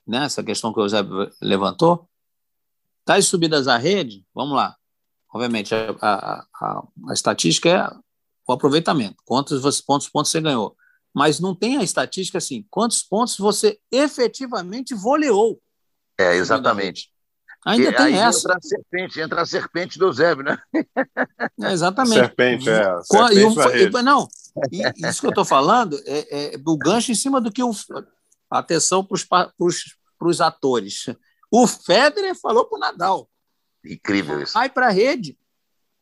né, essa questão que o Zé levantou, tais subidas à rede, vamos lá. Obviamente, a, a, a, a estatística é o aproveitamento, quantos você, pontos, pontos você ganhou. Mas não tem a estatística assim, quantos pontos você efetivamente voleou. É, exatamente. Ainda e, tem essa. Entra a serpente, entra a serpente do Eusébio, né? É, exatamente. Serpente, é. Serpente e, não, isso que eu estou falando é, é, do gancho em cima do que o. Atenção para os atores. O Federer falou para o Nadal. Incrível isso. Vai para a rede.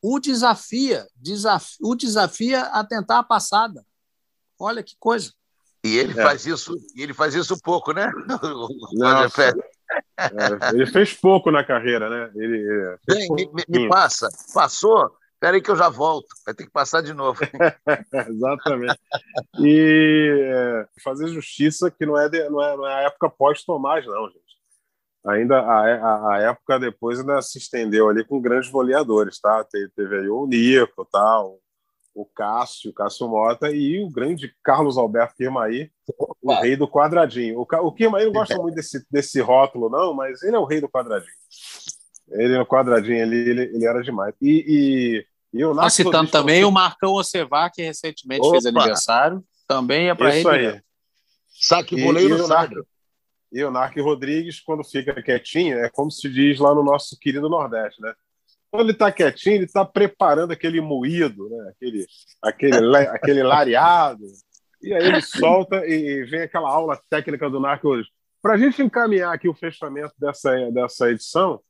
O desafia, desafia, o desafia a tentar a passada. Olha que coisa. E ele é. faz isso, ele faz isso pouco, né? É, ele fez pouco na carreira, né? Ele, Bem, me, me, passa. Passou? Espera aí que eu já volto. Vai ter que passar de novo. Exatamente. E é, fazer justiça que não é, de, não é, não é a época pós-Tomás, não, gente. Ainda a, a, a, época depois ainda se estendeu ali com grandes voleadores, tá? Teve, teve aí o Nico, tal, o Cássio, o Cássio Mota e o grande Carlos Alberto Kirmaí, o rei do quadradinho. O, o Kirmaí não gosta muito desse, desse rótulo, não, mas ele é o rei do quadradinho. Ele no quadradinho ele, ele, ele era demais. E, e, e eu Nós citando também o Marcão Ocevar, que recentemente Opa. fez aniversário, também é para ele. Aí. Saque boleiro sábio. E o Narc Rodrigues, quando fica quietinho, é como se diz lá no nosso querido Nordeste, né? Quando ele está quietinho, ele está preparando aquele moído, né? aquele, aquele, aquele lareado. E aí ele solta e vem aquela aula técnica do Narco hoje. Para a gente encaminhar aqui o fechamento dessa, dessa edição,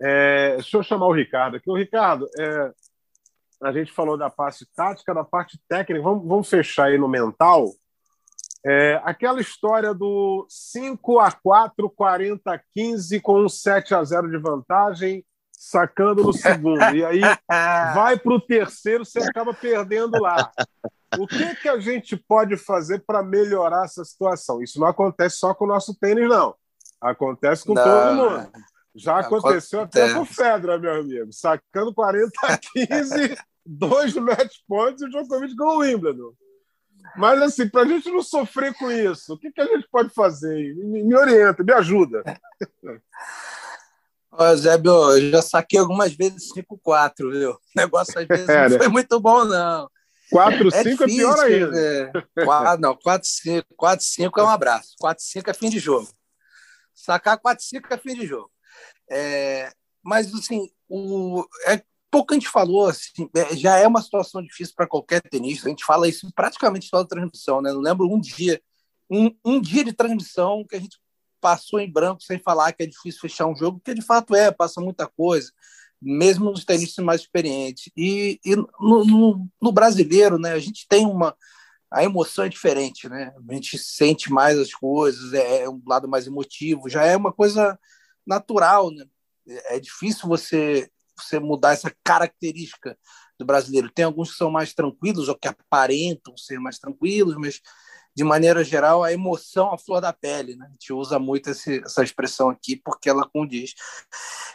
é, deixa eu chamar o Ricardo aqui. O Ricardo, é, a gente falou da parte tática, da parte técnica. Vamos, vamos fechar aí no mental. É, aquela história do 5 a 4, 40 a 15 com um 7 a 0 de vantagem sacando no segundo. E aí vai para o terceiro, você acaba perdendo lá. O que, que a gente pode fazer para melhorar essa situação? Isso não acontece só com o nosso tênis, não. Acontece com não, todo mundo. Já aconteceu acontece. até com o Fedra, meu amigo. Sacando 40 a 15, dois match points e o Djokovic ganhou o Wimbledon. Mas, assim, para a gente não sofrer com isso, o que, que a gente pode fazer? Me, me orienta, me ajuda. Ô, Zébio, eu já saquei algumas vezes 5-4, viu? O negócio às vezes é, não né? foi muito bom, não. 4-5 é, é, pior ainda. É, 4, não, 4-5 é um abraço. 4-5 é fim de jogo. Sacar 4-5 é fim de jogo. É, mas, assim, o, é, pouco a gente falou, assim, é, já é uma situação difícil para qualquer tenista. A gente fala isso praticamente toda transmissão, né? Não lembro um dia, um, um dia de transmissão que a gente passou em branco sem falar que é difícil fechar um jogo, porque de fato é, passa muita coisa, mesmo nos tenistas mais experientes. E, e no, no, no, brasileiro, né, a gente tem uma. A emoção é diferente, né? A gente sente mais as coisas, é, é um lado mais emotivo, já é uma coisa natural, né? É difícil você, você mudar essa característica do brasileiro. Tem alguns que são mais tranquilos ou que aparentam ser mais tranquilos, mas de maneira geral, a emoção à flor da pele. Né? A gente usa muito esse, essa expressão aqui porque ela condiz.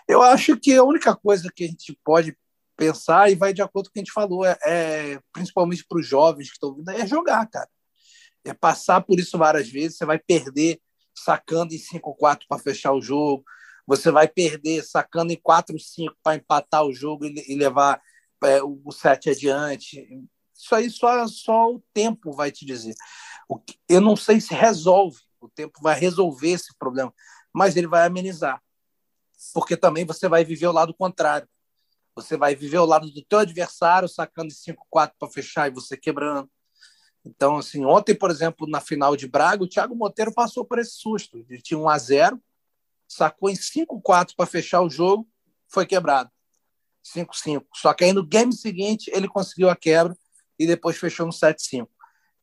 Eu acho que a única coisa que a gente pode pensar, e vai de acordo com o que a gente falou, é, é principalmente para os jovens que estão vindo, é jogar, cara. É passar por isso várias vezes, você vai perder sacando em 5-4 para fechar o jogo, você vai perder sacando em 4-5 para empatar o jogo e, levar é, o 7 adiante. Isso aí só, só o tempo vai te dizer. Eu não sei se resolve, o tempo vai resolver esse problema, mas ele vai amenizar. Porque também você vai viver o lado contrário. Você vai viver o lado do teu adversário sacando 5-4 para fechar e você quebrando. Então, assim, ontem, por exemplo, na final de Braga, o Thiago Monteiro passou por esse susto. Ele tinha 1 a 0 sacou em 5-4 para fechar o jogo, foi quebrado. 5-5. Só que aí no game seguinte ele conseguiu a quebra e depois fechou no 7-5.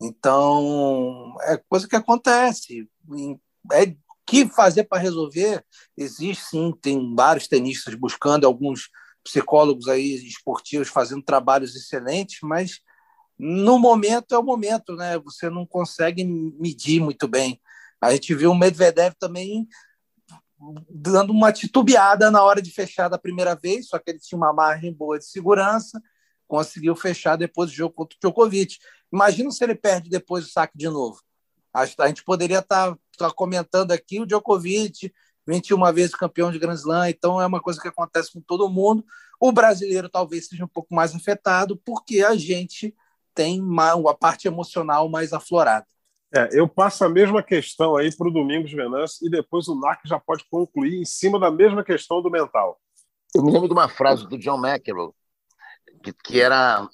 Então, é coisa que acontece. É que fazer para resolver? Existe sim, tem vários tenistas buscando, alguns psicólogos aí esportivos fazendo trabalhos excelentes, mas no momento é o momento, né? Você não consegue medir muito bem. A gente viu o Medvedev também dando uma titubeada na hora de fechar da primeira vez, só que ele tinha uma margem boa de segurança, conseguiu fechar depois do jogo contra o Djokovic. Imagina se ele perde depois o saque de novo. A gente poderia estar, tá, tá comentando aqui o Djokovic, 21 vezes campeão de Grand Slam, então é uma coisa que acontece com todo mundo. O brasileiro talvez seja um pouco mais afetado, porque a gente tem uma, a parte emocional mais aflorada. É, eu passo a mesma questão aí para o Domingos Venâncio e depois o NAC já pode concluir em cima da mesma questão do mental. Eu me lembro de uma frase do John McEnroe, que, que era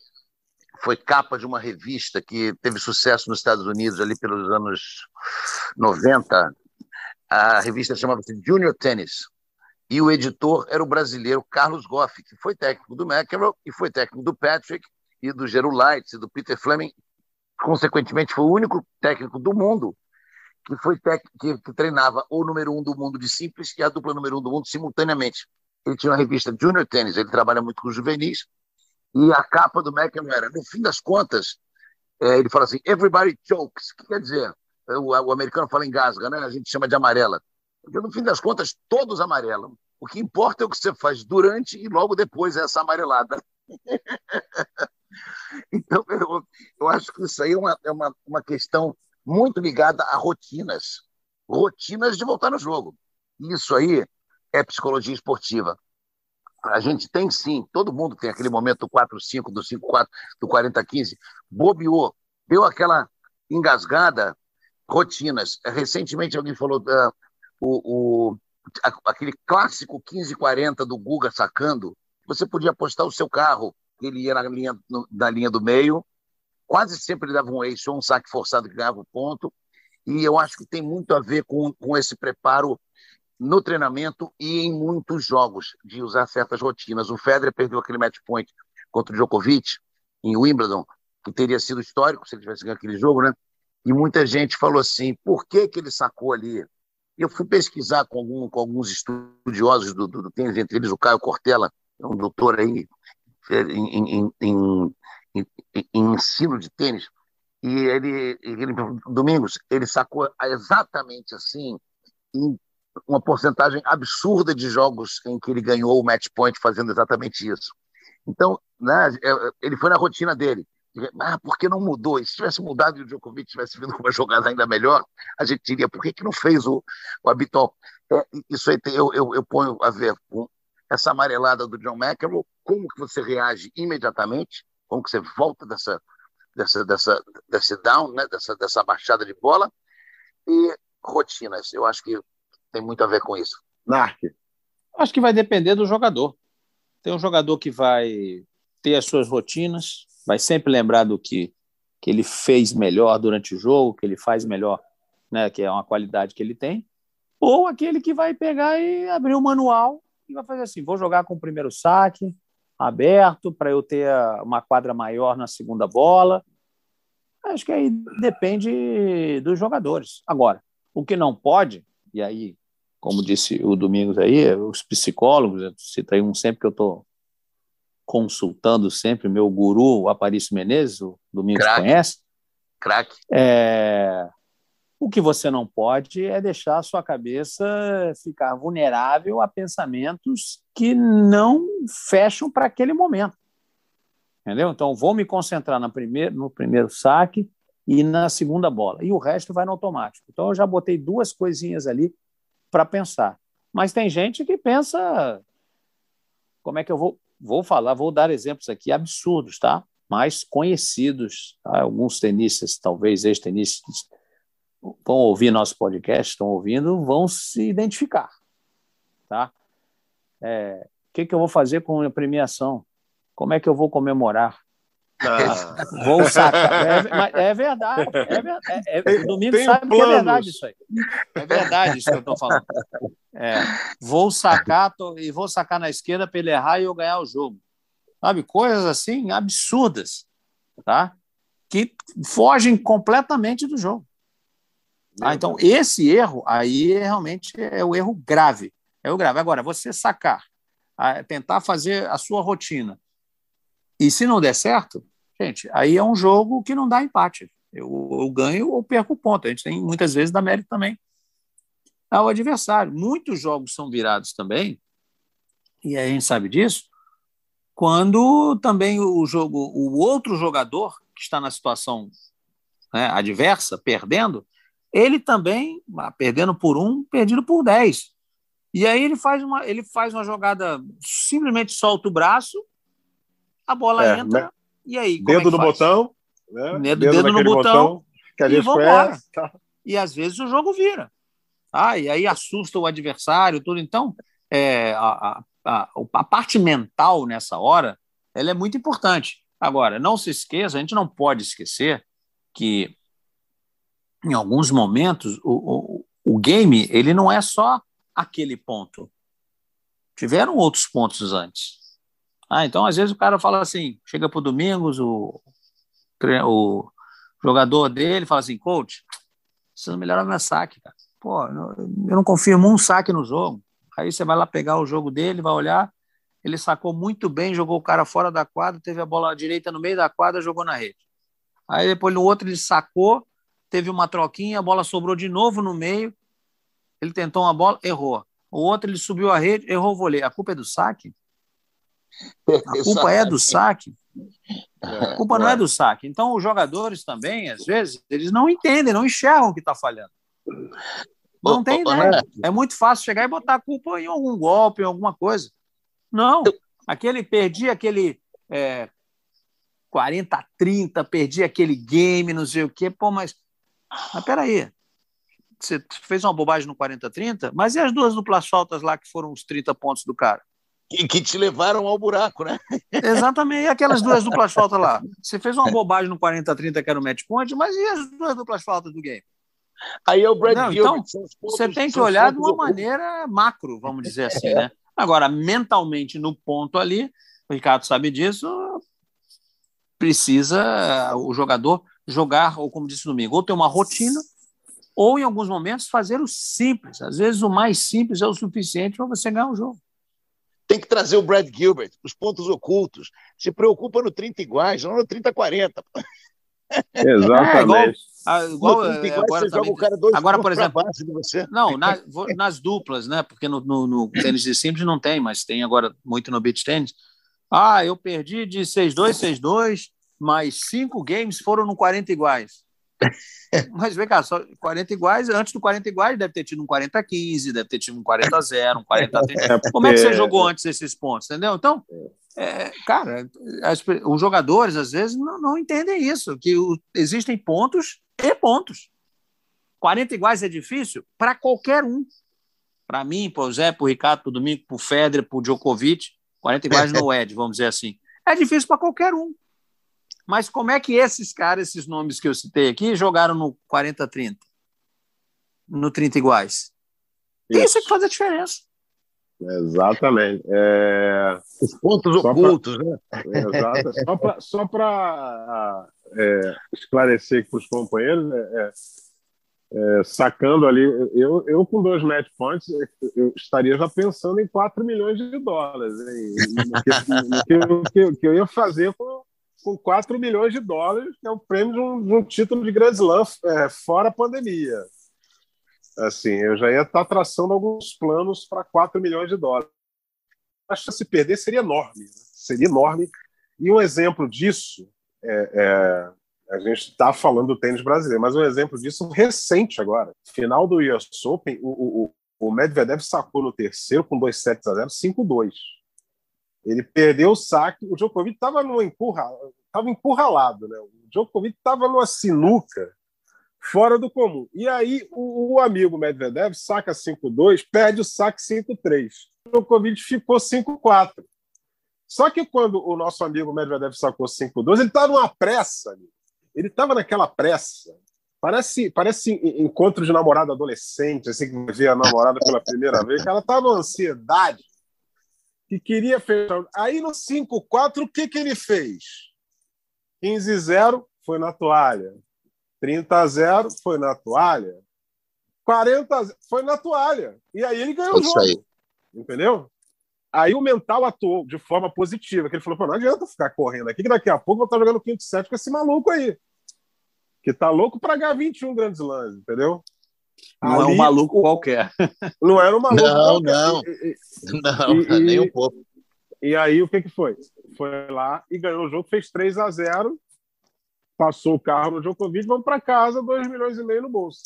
foi capa de uma revista que teve sucesso nos Estados Unidos ali pelos anos 90. A revista chamava-se Junior Tennis. E o editor era o brasileiro Carlos Goff, que foi técnico do McEnroe e foi técnico do Patrick e do Gerulaitis e do Peter Fleming consequentemente, foi o único técnico do mundo que foi que, que, treinava o número um do mundo de simples e a dupla número um do mundo simultaneamente. Ele tinha uma revista Junior Tennis, ele trabalha muito com juvenis, e a capa do McEnroe era, no fim das contas, é, ele fala assim, everybody chokes, que quer dizer, o, o, americano fala engasga, né? a gente chama de amarela. Porque, no fim das contas, todos amarelam. O que importa é o que você faz durante e logo depois essa amarelada. Então, eu, eu acho que isso aí é uma, é uma, uma questão muito ligada a rotinas rotinas de voltar no jogo. Isso aí é psicologia esportiva. A gente tem sim, todo mundo tem aquele momento do 4-5, do 5-4, do 40-15, bobeou, deu aquela engasgada, rotinas. Recentemente alguém falou uh, o, o, aquele clássico 15-40 do Guga sacando, você podia apostar o seu carro ele ia na linha, na linha do meio, quase sempre ele dava um ace ou um saque forçado que ganhava o ponto, e eu acho que tem muito a ver com, com esse preparo no treinamento e em muitos jogos, de usar certas rotinas. O Federer perdeu aquele match point contra o Djokovic, em Wimbledon, que teria sido histórico se ele tivesse ganho aquele jogo, né? E muita gente falou assim, por que, que ele sacou ali? Eu fui pesquisar com, algum, com alguns estudiosos do, do, do tênis, entre eles o Caio Cortella, é um doutor aí em, em, em, em ensino de tênis, e ele, ele, Domingos, ele sacou exatamente assim, uma porcentagem absurda de jogos em que ele ganhou o match point fazendo exatamente isso. Então, né, é, ele foi na rotina dele. Ah, por que não mudou? E se tivesse mudado e o Djokovic tivesse vindo com uma jogada ainda melhor, a gente diria, por que, que não fez o, o habitual? É, isso aí eu, eu, eu ponho a ver com essa amarelada do John McEnroe, como que você reage imediatamente, como que você volta dessa, dessa, dessa, desse down, né? dessa, dessa baixada de bola, e rotinas. Eu acho que tem muito a ver com isso. Narc. Acho que vai depender do jogador. Tem um jogador que vai ter as suas rotinas, vai sempre lembrar do que, que ele fez melhor durante o jogo, que ele faz melhor, né, que é uma qualidade que ele tem, ou aquele que vai pegar e abrir o manual e vai fazer assim: vou jogar com o primeiro saque aberto para eu ter uma quadra maior na segunda bola. Acho que aí depende dos jogadores. Agora, o que não pode, e aí, como disse o Domingos aí, os psicólogos, eu citei um sempre que eu estou consultando sempre, meu guru, o Aparício Menezes, o Domingos Crack. conhece. Crack. É, o que você não pode é deixar a sua cabeça ficar vulnerável a pensamentos que não fecham para aquele momento. Entendeu? Então, vou me concentrar no primeiro, no primeiro saque e na segunda bola. E o resto vai no automático. Então, eu já botei duas coisinhas ali para pensar. Mas tem gente que pensa. Como é que eu vou. Vou falar, vou dar exemplos aqui absurdos, tá? Mais conhecidos. Tá? Alguns tenistas, talvez ex-tenistas vão ouvir nosso podcast, estão ouvindo, vão se identificar. Tá? É, o que, que eu vou fazer com a premiação? Como é que eu vou comemorar? Ah. Vou sacar. É, é verdade. É, verdade. É, é, Domingo sabe planos. que é verdade isso aí. É verdade isso que eu estou falando. É, vou sacar tô, e vou sacar na esquerda para ele errar e eu ganhar o jogo. Sabe? Coisas assim absurdas, tá? Que fogem completamente do jogo. Ah, então, esse erro aí realmente é o erro grave. É o grave. Agora, você sacar, tentar fazer a sua rotina, e se não der certo, gente, aí é um jogo que não dá empate. Eu, eu ganho ou perco o ponto. A gente tem muitas vezes dá mérito também ao adversário. Muitos jogos são virados também, e a gente sabe disso, quando também o jogo, o outro jogador que está na situação né, adversa, perdendo, ele também, ah, perdendo por um, perdido por dez. E aí ele faz uma, ele faz uma jogada, simplesmente solta o braço, a bola é, entra, né? e aí? Dedo é no botão. Né? Dedo, dedo, dedo no botão, botão, que a gente e conhece. Tá. E às vezes o jogo vira. Ah, e aí assusta o adversário, tudo. Então, é, a, a, a parte mental nessa hora ela é muito importante. Agora, não se esqueça, a gente não pode esquecer que em alguns momentos o, o, o game ele não é só aquele ponto. Tiveram outros pontos antes. Ah, então, às vezes, o cara fala assim: chega para o Domingos, o, o jogador dele fala assim: coach, precisa melhorar meu saque, cara. Pô, eu não confirmo um saque no jogo. Aí você vai lá pegar o jogo dele, vai olhar, ele sacou muito bem, jogou o cara fora da quadra, teve a bola direita no meio da quadra, jogou na rede. Aí depois no outro ele sacou, teve uma troquinha, a bola sobrou de novo no meio, ele tentou uma bola, errou. O outro ele subiu a rede, errou o vôlei. A culpa é do saque? A culpa é do saque. A culpa não é do saque. Então, os jogadores também, às vezes, eles não entendem, não enxergam o que está falhando. Não tem ideia. É muito fácil chegar e botar a culpa em algum golpe, em alguma coisa. Não. Aquele, perdi aquele é, 40 30, perdi aquele game, não sei o quê. Pô, mas, mas peraí. Você fez uma bobagem no 40 30, mas e as duas duplas faltas lá que foram os 30 pontos do cara? que, que te levaram ao buraco, né? Exatamente. E aquelas duas duplas faltas lá? Você fez uma bobagem no 40-30 que era o match point, mas e as duas duplas faltas do game? Aí é o Brad Não, Gilbert. Então, você tem que olhar de uma maneira macro, vamos dizer assim, né? Agora, mentalmente, no ponto ali, o Ricardo sabe disso, precisa o jogador jogar, ou como disse o Domingo, ou ter uma rotina, ou em alguns momentos fazer o simples. Às vezes o mais simples é o suficiente para você ganhar o jogo. Tem que trazer o Brad Gilbert, os pontos ocultos. Se preocupa no 30 iguais, não no 30-40. Exatamente. É, igual, igual, iguais, agora, também, agora por exemplo, não, na, nas duplas, né? Porque no, no, no, tênis de simples não tem, mas tem agora muito no beach tênis. Ah, eu perdi de 6-2, 6-2, mas cinco games foram no 40 iguais. Mas vem cá, só 40 iguais, antes do 40 iguais deve ter tido um 40-15, deve ter tido um 40-0, um 40-30. É Como é que você jogou antes esses pontos, entendeu? Então, é, cara, as, os jogadores às vezes não, não entendem isso, que o, existem pontos e pontos. 40 iguais é difícil para qualquer um. Para mim, para o Zé, para o Ricardo, para o Domingo, para o Federer, para o Djokovic, 40 iguais no Ed, vamos dizer assim. É difícil para qualquer um. Mas como é que esses caras, esses nomes que eu citei aqui, jogaram no 40-30? No 30 iguais? Isso, Isso é que faz a diferença. Exatamente. É... Os pontos só ocultos, pra... né? Exato. Só para é, esclarecer para os companheiros, é, é, é, sacando ali, eu, eu com dois match points, eu estaria já pensando em 4 milhões de dólares. No que, no que, no que, que eu ia fazer com, com 4 milhões de dólares, que é o prêmio de um, de um título de Grand Slam é, fora a pandemia. Assim, eu já ia estar traçando alguns planos para 4 milhões de dólares. Acho que se perder seria enorme, né? seria enorme. E um exemplo disso, é, é, a gente está falando do tênis brasileiro, mas um exemplo disso recente agora. Final do US Open, o, o, o Medvedev sacou no terceiro com 2 sets a 0, 5-2. Ele perdeu o saque. O Djokovic estava empurra, estava encurralado, né? O Djokovic estava numa sinuca fora do comum. E aí o, o amigo Medvedev saca 5-2, perde o saque 5-3. O Djokovic ficou 5-4. Só que quando o nosso amigo Medvedev sacou 5-2, ele estava numa pressa. Amigo. Ele estava naquela pressa. Parece, parece encontro de namorada adolescente, assim que vê a namorada pela primeira vez. Ela estava numa ansiedade que queria fechar. Aí no 5-4, o que, que ele fez? 15-0 foi na toalha. 30-0 foi na toalha. 40 foi na toalha. E aí ele ganhou o jogo. Aí. Entendeu? Aí o mental atuou de forma positiva, que ele falou: não adianta ficar correndo aqui, que daqui a pouco eu vou estar jogando quinto set com esse maluco aí. Que tá louco para ganhar 21 grandes lãs, entendeu? Não Ali, é um maluco qualquer. Não era um maluco não, qualquer. Não, não, e, nem um pouco. E aí o que, que foi? Foi lá e ganhou o jogo, fez 3 a 0 passou o carro no Djokovic, vamos para casa, 2 milhões e meio no bolso.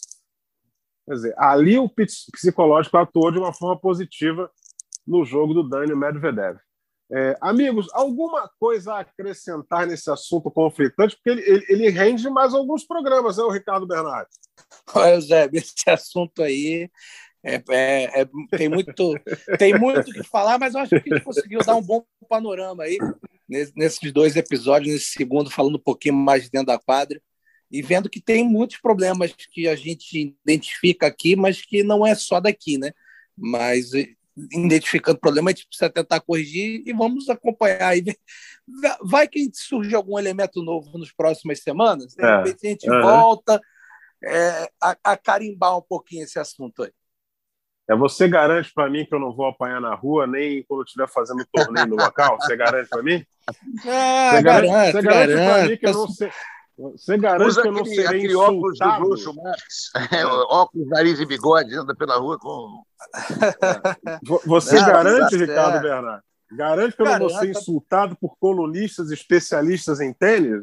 Quer dizer, ali o psicológico atuou de uma forma positiva no jogo do Dani Medvedev. É, amigos, alguma coisa a acrescentar nesse assunto conflitante? Porque ele, ele, ele rende mais alguns programas, né, o Ricardo Bernardes? Olha, Zé, esse assunto aí é, é, é, tem muito tem muito que falar, mas eu acho que a gente conseguiu dar um bom panorama aí nesses dois episódios, nesse segundo, falando um pouquinho mais dentro da quadra e vendo que tem muitos problemas que a gente identifica aqui, mas que não é só daqui, né? Mas identificando o problema, a gente precisa tentar corrigir e vamos acompanhar. Aí. Vai que surge algum elemento novo nas próximas semanas, de é. repente a gente volta é, a, a, carimbar um pouquinho esse assunto aí. É, você garante para mim que eu não vou apanhar na rua, nem quando eu estiver fazendo torneio no local? Você garante para mim? É, você garante, garante, você garante para mim que eu não sei. Você garante Usa que eu não aquele, serei aquele óculos de luxo, Max. É, óculos, nariz e bigode, anda pela rua com. Você não, garante, Ricardo é. Bernardo? Garante que eu não vou ser insultado por colunistas especialistas em tênis?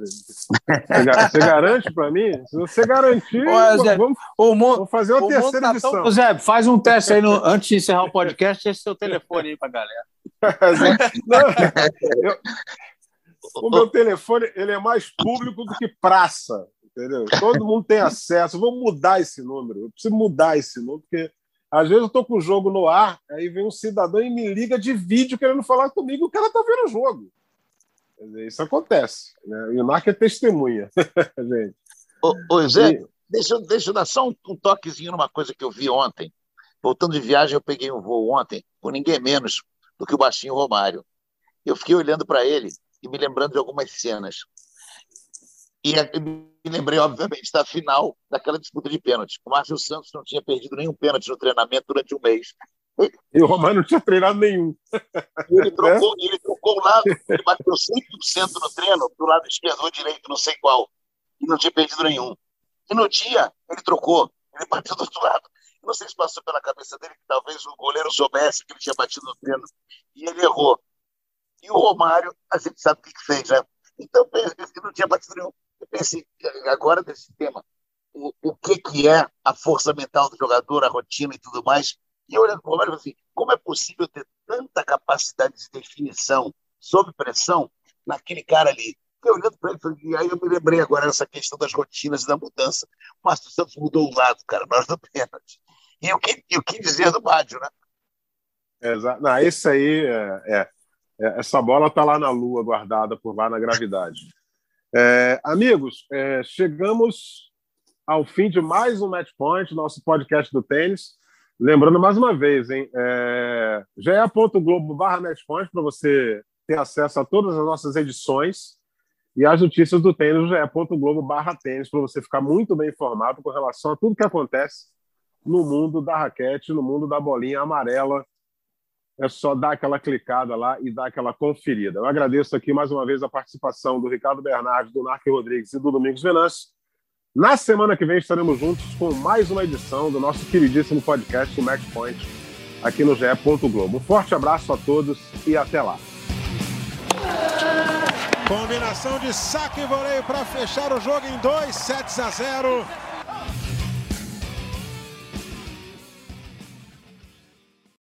Você garante para mim? Se você garantir, Olha, Zé, vamos, mundo, vamos, fazer uma terceira tá edição. Tão... Zé, faz um teste aí no, antes de encerrar o podcast, esse seu telefone aí para galera. não, eu, o meu telefone ele é mais público do que praça, entendeu? Todo mundo tem acesso. Vou mudar esse número. Eu preciso mudar esse número, porque às vezes eu estou com o jogo no ar, aí vem um cidadão e me liga de vídeo querendo falar comigo, o cara está vendo o jogo. Dizer, isso acontece. Né? E o Narco é testemunha, gente. Ô, ô Zé, e... deixa, deixa eu dar só um, um toquezinho numa coisa que eu vi ontem. Voltando de viagem, eu peguei um voo ontem com ninguém menos do que o baixinho Romário. Eu fiquei olhando para ele e me lembrando de algumas cenas. E me lembrei, obviamente, da final daquela disputa de pênalti. O Márcio Santos não tinha perdido nenhum pênalti no treinamento durante um mês. E o Romário não tinha treinado nenhum. Ele trocou, é? ele trocou o lado, ele bateu 100% no treino, do lado esquerdo ou direito, não sei qual. E não tinha perdido nenhum. E no dia, ele trocou, ele bateu do outro lado. não sei se passou pela cabeça dele que talvez o goleiro soubesse que ele tinha batido no treino. E ele errou. E o Romário, a gente sabe o que, que fez, né? Então, eu não tinha batido nenhum. Eu pensei, agora desse tema, o, o que, que é a força mental do jogador, a rotina e tudo mais. E eu olhando para o Romário, assim, como é possível ter tanta capacidade de definição sob pressão naquele cara ali? Fiquei olhando para ele, e aí eu me lembrei agora dessa questão das rotinas e da mudança. O Márcio Santos mudou o lado, cara, na hora do pênalti. E o que, e o que dizer do Bádio, né? Exato. Não, esse aí é é, essa bola está lá na Lua, guardada por lá na gravidade. É, amigos, é, chegamos ao fim de mais um Match Point, nosso podcast do tênis. Lembrando mais uma vez, hein, é, ge.globo barra matchpoint para você ter acesso a todas as nossas edições e as notícias do tênis, ge.globo barra tênis, para você ficar muito bem informado com relação a tudo que acontece no mundo da raquete, no mundo da bolinha amarela é só dar aquela clicada lá e dar aquela conferida. Eu agradeço aqui mais uma vez a participação do Ricardo Bernardo, do Narco Rodrigues e do Domingos Venâncio. Na semana que vem estaremos juntos com mais uma edição do nosso queridíssimo podcast, o Match Point, aqui no GE. Globo. Um forte abraço a todos e até lá. Combinação de saque e voleio para fechar o jogo em 2 sets a 0.